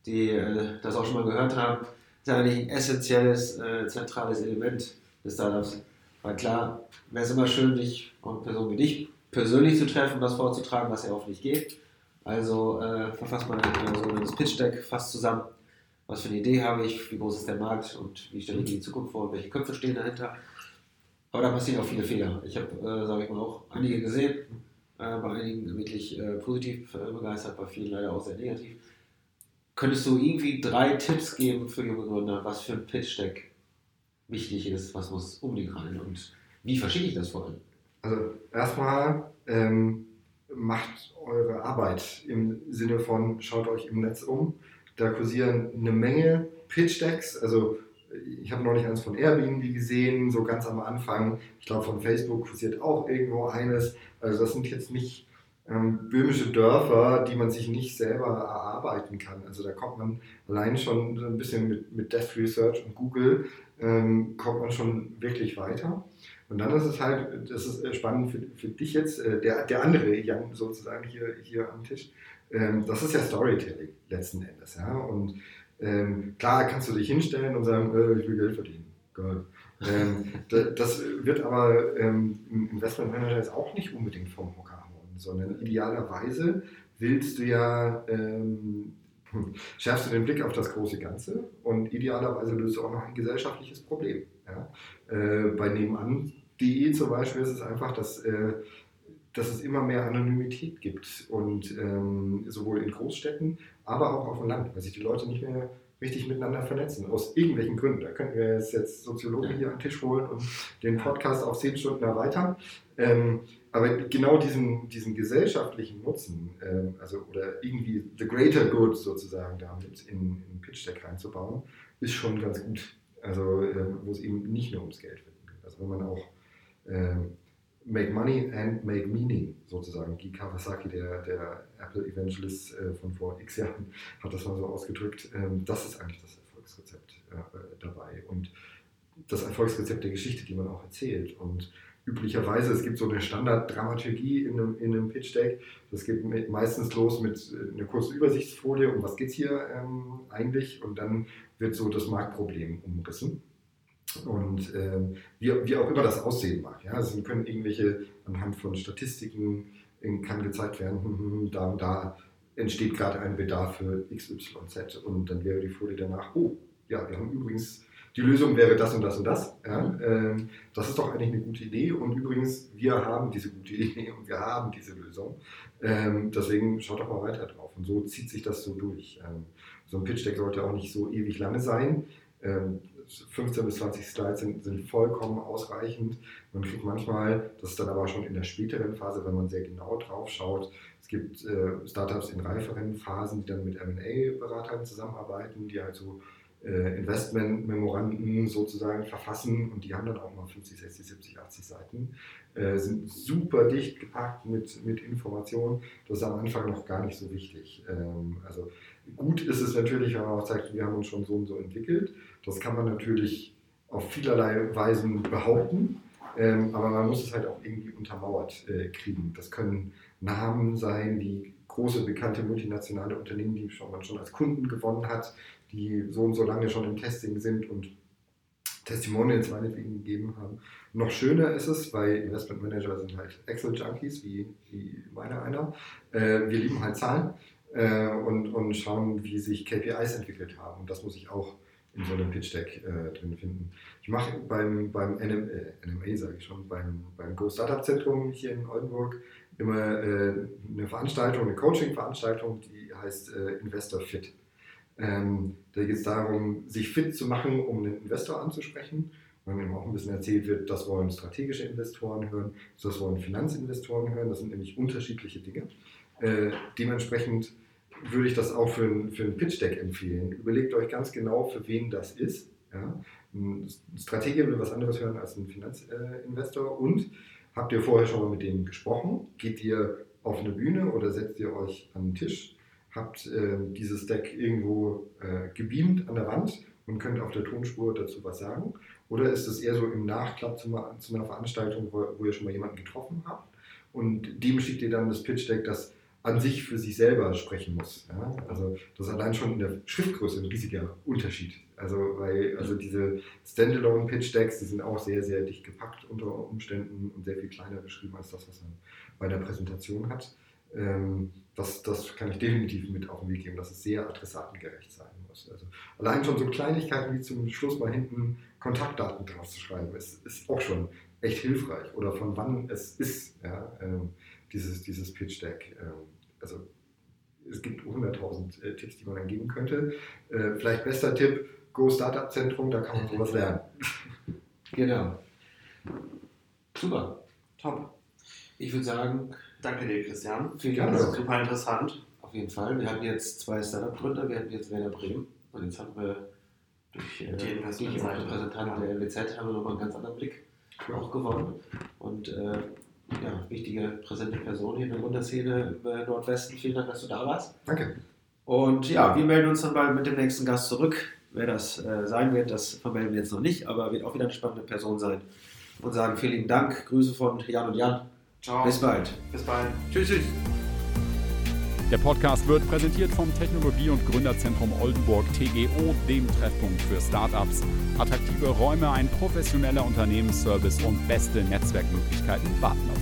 die äh, das auch schon mal gehört haben. Ist eigentlich ein essentielles, äh, zentrales Element des Startups. Weil klar, wäre es immer schön, dich und eine Person wie dich persönlich zu treffen, das vorzutragen, was ja auch nicht geht. Also äh, verfasst man ein sogenanntes Pitch Deck, fasst zusammen, was für eine Idee habe ich, wie groß ist der Markt und wie stelle ich mir die Zukunft vor und welche Köpfe stehen dahinter. Aber da passieren auch viele Fehler. Ich habe, äh, sage ich mal, auch einige gesehen, äh, bei einigen wirklich äh, positiv äh, begeistert, bei vielen leider auch sehr negativ. Könntest du irgendwie drei Tipps geben für junge Gründer, was für ein Pitch Deck wichtig ist, was muss unbedingt rein und wie verschicke ich das vor allem? Also erstmal ähm, macht eure Arbeit im Sinne von schaut euch im Netz um. Da kursieren eine Menge Pitch-Decks. Also ich habe noch nicht eins von Airbnb gesehen, so ganz am Anfang. Ich glaube von Facebook kursiert auch irgendwo eines. Also das sind jetzt nicht ähm, böhmische Dörfer, die man sich nicht selber erarbeiten kann. Also da kommt man allein schon ein bisschen mit, mit Death Research und Google, ähm, kommt man schon wirklich weiter. Und dann ist es halt, das ist äh, spannend für, für dich jetzt, äh, der, der andere Jan sozusagen hier, hier am Tisch, ähm, das ist ja Storytelling letzten Endes. Ja? Und ähm, klar kannst du dich hinstellen und sagen, äh, ich will Geld verdienen. Geil. Ähm, das wird aber ähm, ein Investmentmanager jetzt auch nicht unbedingt vom Hocker sondern idealerweise willst du ja, ähm, schärfst du den Blick auf das große Ganze und idealerweise löst du auch noch ein gesellschaftliches Problem. Ja? Äh, bei nebenan.de zum Beispiel ist es einfach, dass äh, dass es immer mehr Anonymität gibt und ähm, sowohl in Großstädten, aber auch auf dem Land, weil sich die Leute nicht mehr richtig miteinander vernetzen, aus irgendwelchen Gründen. Da könnten wir jetzt Soziologen hier an den Tisch holen und den Podcast auf zehn Stunden erweitern. Ähm, aber genau diesen, diesen gesellschaftlichen Nutzen, ähm, also oder irgendwie the greater good sozusagen damit in, in Pitch Deck reinzubauen, ist schon ganz gut. Also äh, wo es eben nicht nur ums Geld geht. Also wenn man auch äh, Make Money and Make Meaning sozusagen. Guy Kawasaki, der, der Apple Evangelist äh, von vor x Jahren, hat das mal so ausgedrückt. Ähm, das ist eigentlich das Erfolgsrezept äh, dabei und das Erfolgsrezept der Geschichte, die man auch erzählt. Und üblicherweise, es gibt so eine Standarddramaturgie in einem, in einem Pitch Deck. Das geht meistens los mit äh, einer kurzen Übersichtsfolie, um was geht es hier ähm, eigentlich, und dann wird so das Marktproblem umrissen. Und ähm, wie, wie auch immer das aussehen mag. Ja? Also können irgendwelche anhand von Statistiken kann gezeigt werden, hm, hm, hm, da und da entsteht gerade ein Bedarf für XYZ und dann wäre die Folie danach, oh, ja, wir haben übrigens, die Lösung wäre das und das und das. Ja? Ähm, das ist doch eigentlich eine gute Idee und übrigens, wir haben diese gute Idee und wir haben diese Lösung. Ähm, deswegen schaut doch mal weiter drauf. Und so zieht sich das so durch. Ähm, so ein Pitch Deck sollte auch nicht so ewig lange sein. Ähm, 15 bis 20 Slides sind, sind vollkommen ausreichend. Man kriegt manchmal, das ist dann aber schon in der späteren Phase, wenn man sehr genau drauf schaut, es gibt äh, Startups in reiferen Phasen, die dann mit M&A-Beratern zusammenarbeiten, die halt so äh, Investment-Memoranden sozusagen verfassen und die haben dann auch mal 50, 60, 70, 80 Seiten, äh, sind super dicht gepackt mit, mit Informationen. Das ist am Anfang noch gar nicht so wichtig. Ähm, also gut ist es natürlich, wenn man auch sagt, wir haben uns schon so und so entwickelt. Das kann man natürlich auf vielerlei Weisen behaupten, ähm, aber man muss es halt auch irgendwie untermauert äh, kriegen. Das können Namen sein, die große bekannte multinationale Unternehmen, die man schon als Kunden gewonnen hat, die so und so lange schon im Testing sind und Testimonials meinetwegen gegeben haben. Noch schöner ist es, weil Investment Manager sind halt Excel-Junkies, wie, wie meiner einer. Äh, wir lieben halt Zahlen äh, und, und schauen, wie sich KPIs entwickelt haben. Und das muss ich auch in so einem Pitch Deck äh, drin finden. Ich mache beim, beim NM, NMA, sage ich schon, beim, beim Go Startup Zentrum hier in Oldenburg immer äh, eine Veranstaltung, eine Coaching-Veranstaltung, die heißt äh, Investor Fit. Ähm, da geht es darum, sich fit zu machen, um einen Investor anzusprechen. Und eben auch ein bisschen erzählt wird, das wollen strategische Investoren hören, das wollen Finanzinvestoren hören. Das sind nämlich unterschiedliche Dinge. Äh, dementsprechend würde ich das auch für ein, für ein Pitch-Deck empfehlen. Überlegt euch ganz genau, für wen das ist. Ja? Ein Stratege will was anderes hören als ein Finanzinvestor. Und habt ihr vorher schon mal mit denen gesprochen? Geht ihr auf eine Bühne oder setzt ihr euch an den Tisch? Habt äh, dieses Deck irgendwo äh, gebeamt an der Wand und könnt auf der Tonspur dazu was sagen? Oder ist es eher so im Nachklapp zu, zu einer Veranstaltung, wo, wo, ihr schon mal jemanden getroffen habt? Und dem schickt ihr dann das Pitch-Deck, das an sich für sich selber sprechen muss. Ja? Also das ist allein schon in der Schriftgröße ein riesiger Unterschied. Also weil also diese Standalone Pitch Decks, die sind auch sehr sehr dicht gepackt unter Umständen und sehr viel kleiner beschrieben als das, was man bei der Präsentation hat. Ähm, das, das kann ich definitiv mit auf den Weg geben, dass es sehr adressatengerecht sein muss. Also allein schon so Kleinigkeiten wie zum Schluss mal hinten Kontaktdaten drauf zu schreiben, ist, ist auch schon echt hilfreich. Oder von wann es ist. Ja? Ähm, dieses, dieses Pitch Deck. Ähm, also es gibt 100.000 äh, Tipps, die man dann geben könnte. Äh, vielleicht bester Tipp, Go Startup Zentrum, da kann man sowas lernen. Genau. Super. Top. Ich würde sagen, danke dir, Christian. Vielen Dank. Super interessant. Auf jeden Fall. Wir hatten jetzt zwei Startup-Gründer, wir hatten jetzt Werner Bremen und jetzt haben wir durch, äh, die durch unsere Repräsentanten der LWZ haben wir nochmal einen ganz anderen Blick auch gewonnen. Und äh, ja, wichtige, präsente Person hier in der Wunderszene im äh, Nordwesten. Vielen Dank, dass du da warst. Danke. Und ja, wir melden uns dann bald mit dem nächsten Gast zurück. Wer das äh, sein wird, das vermelden wir jetzt noch nicht, aber wird auch wieder eine spannende Person sein. Und sagen vielen Dank. Grüße von Jan und Jan. Ciao. Bis bald. Bis bald. Tschüss, tschüss. Der Podcast wird präsentiert vom Technologie- und Gründerzentrum Oldenburg TGO, dem Treffpunkt für Startups. Attraktive Räume, ein professioneller Unternehmensservice und beste Netzwerkmöglichkeiten warten auf.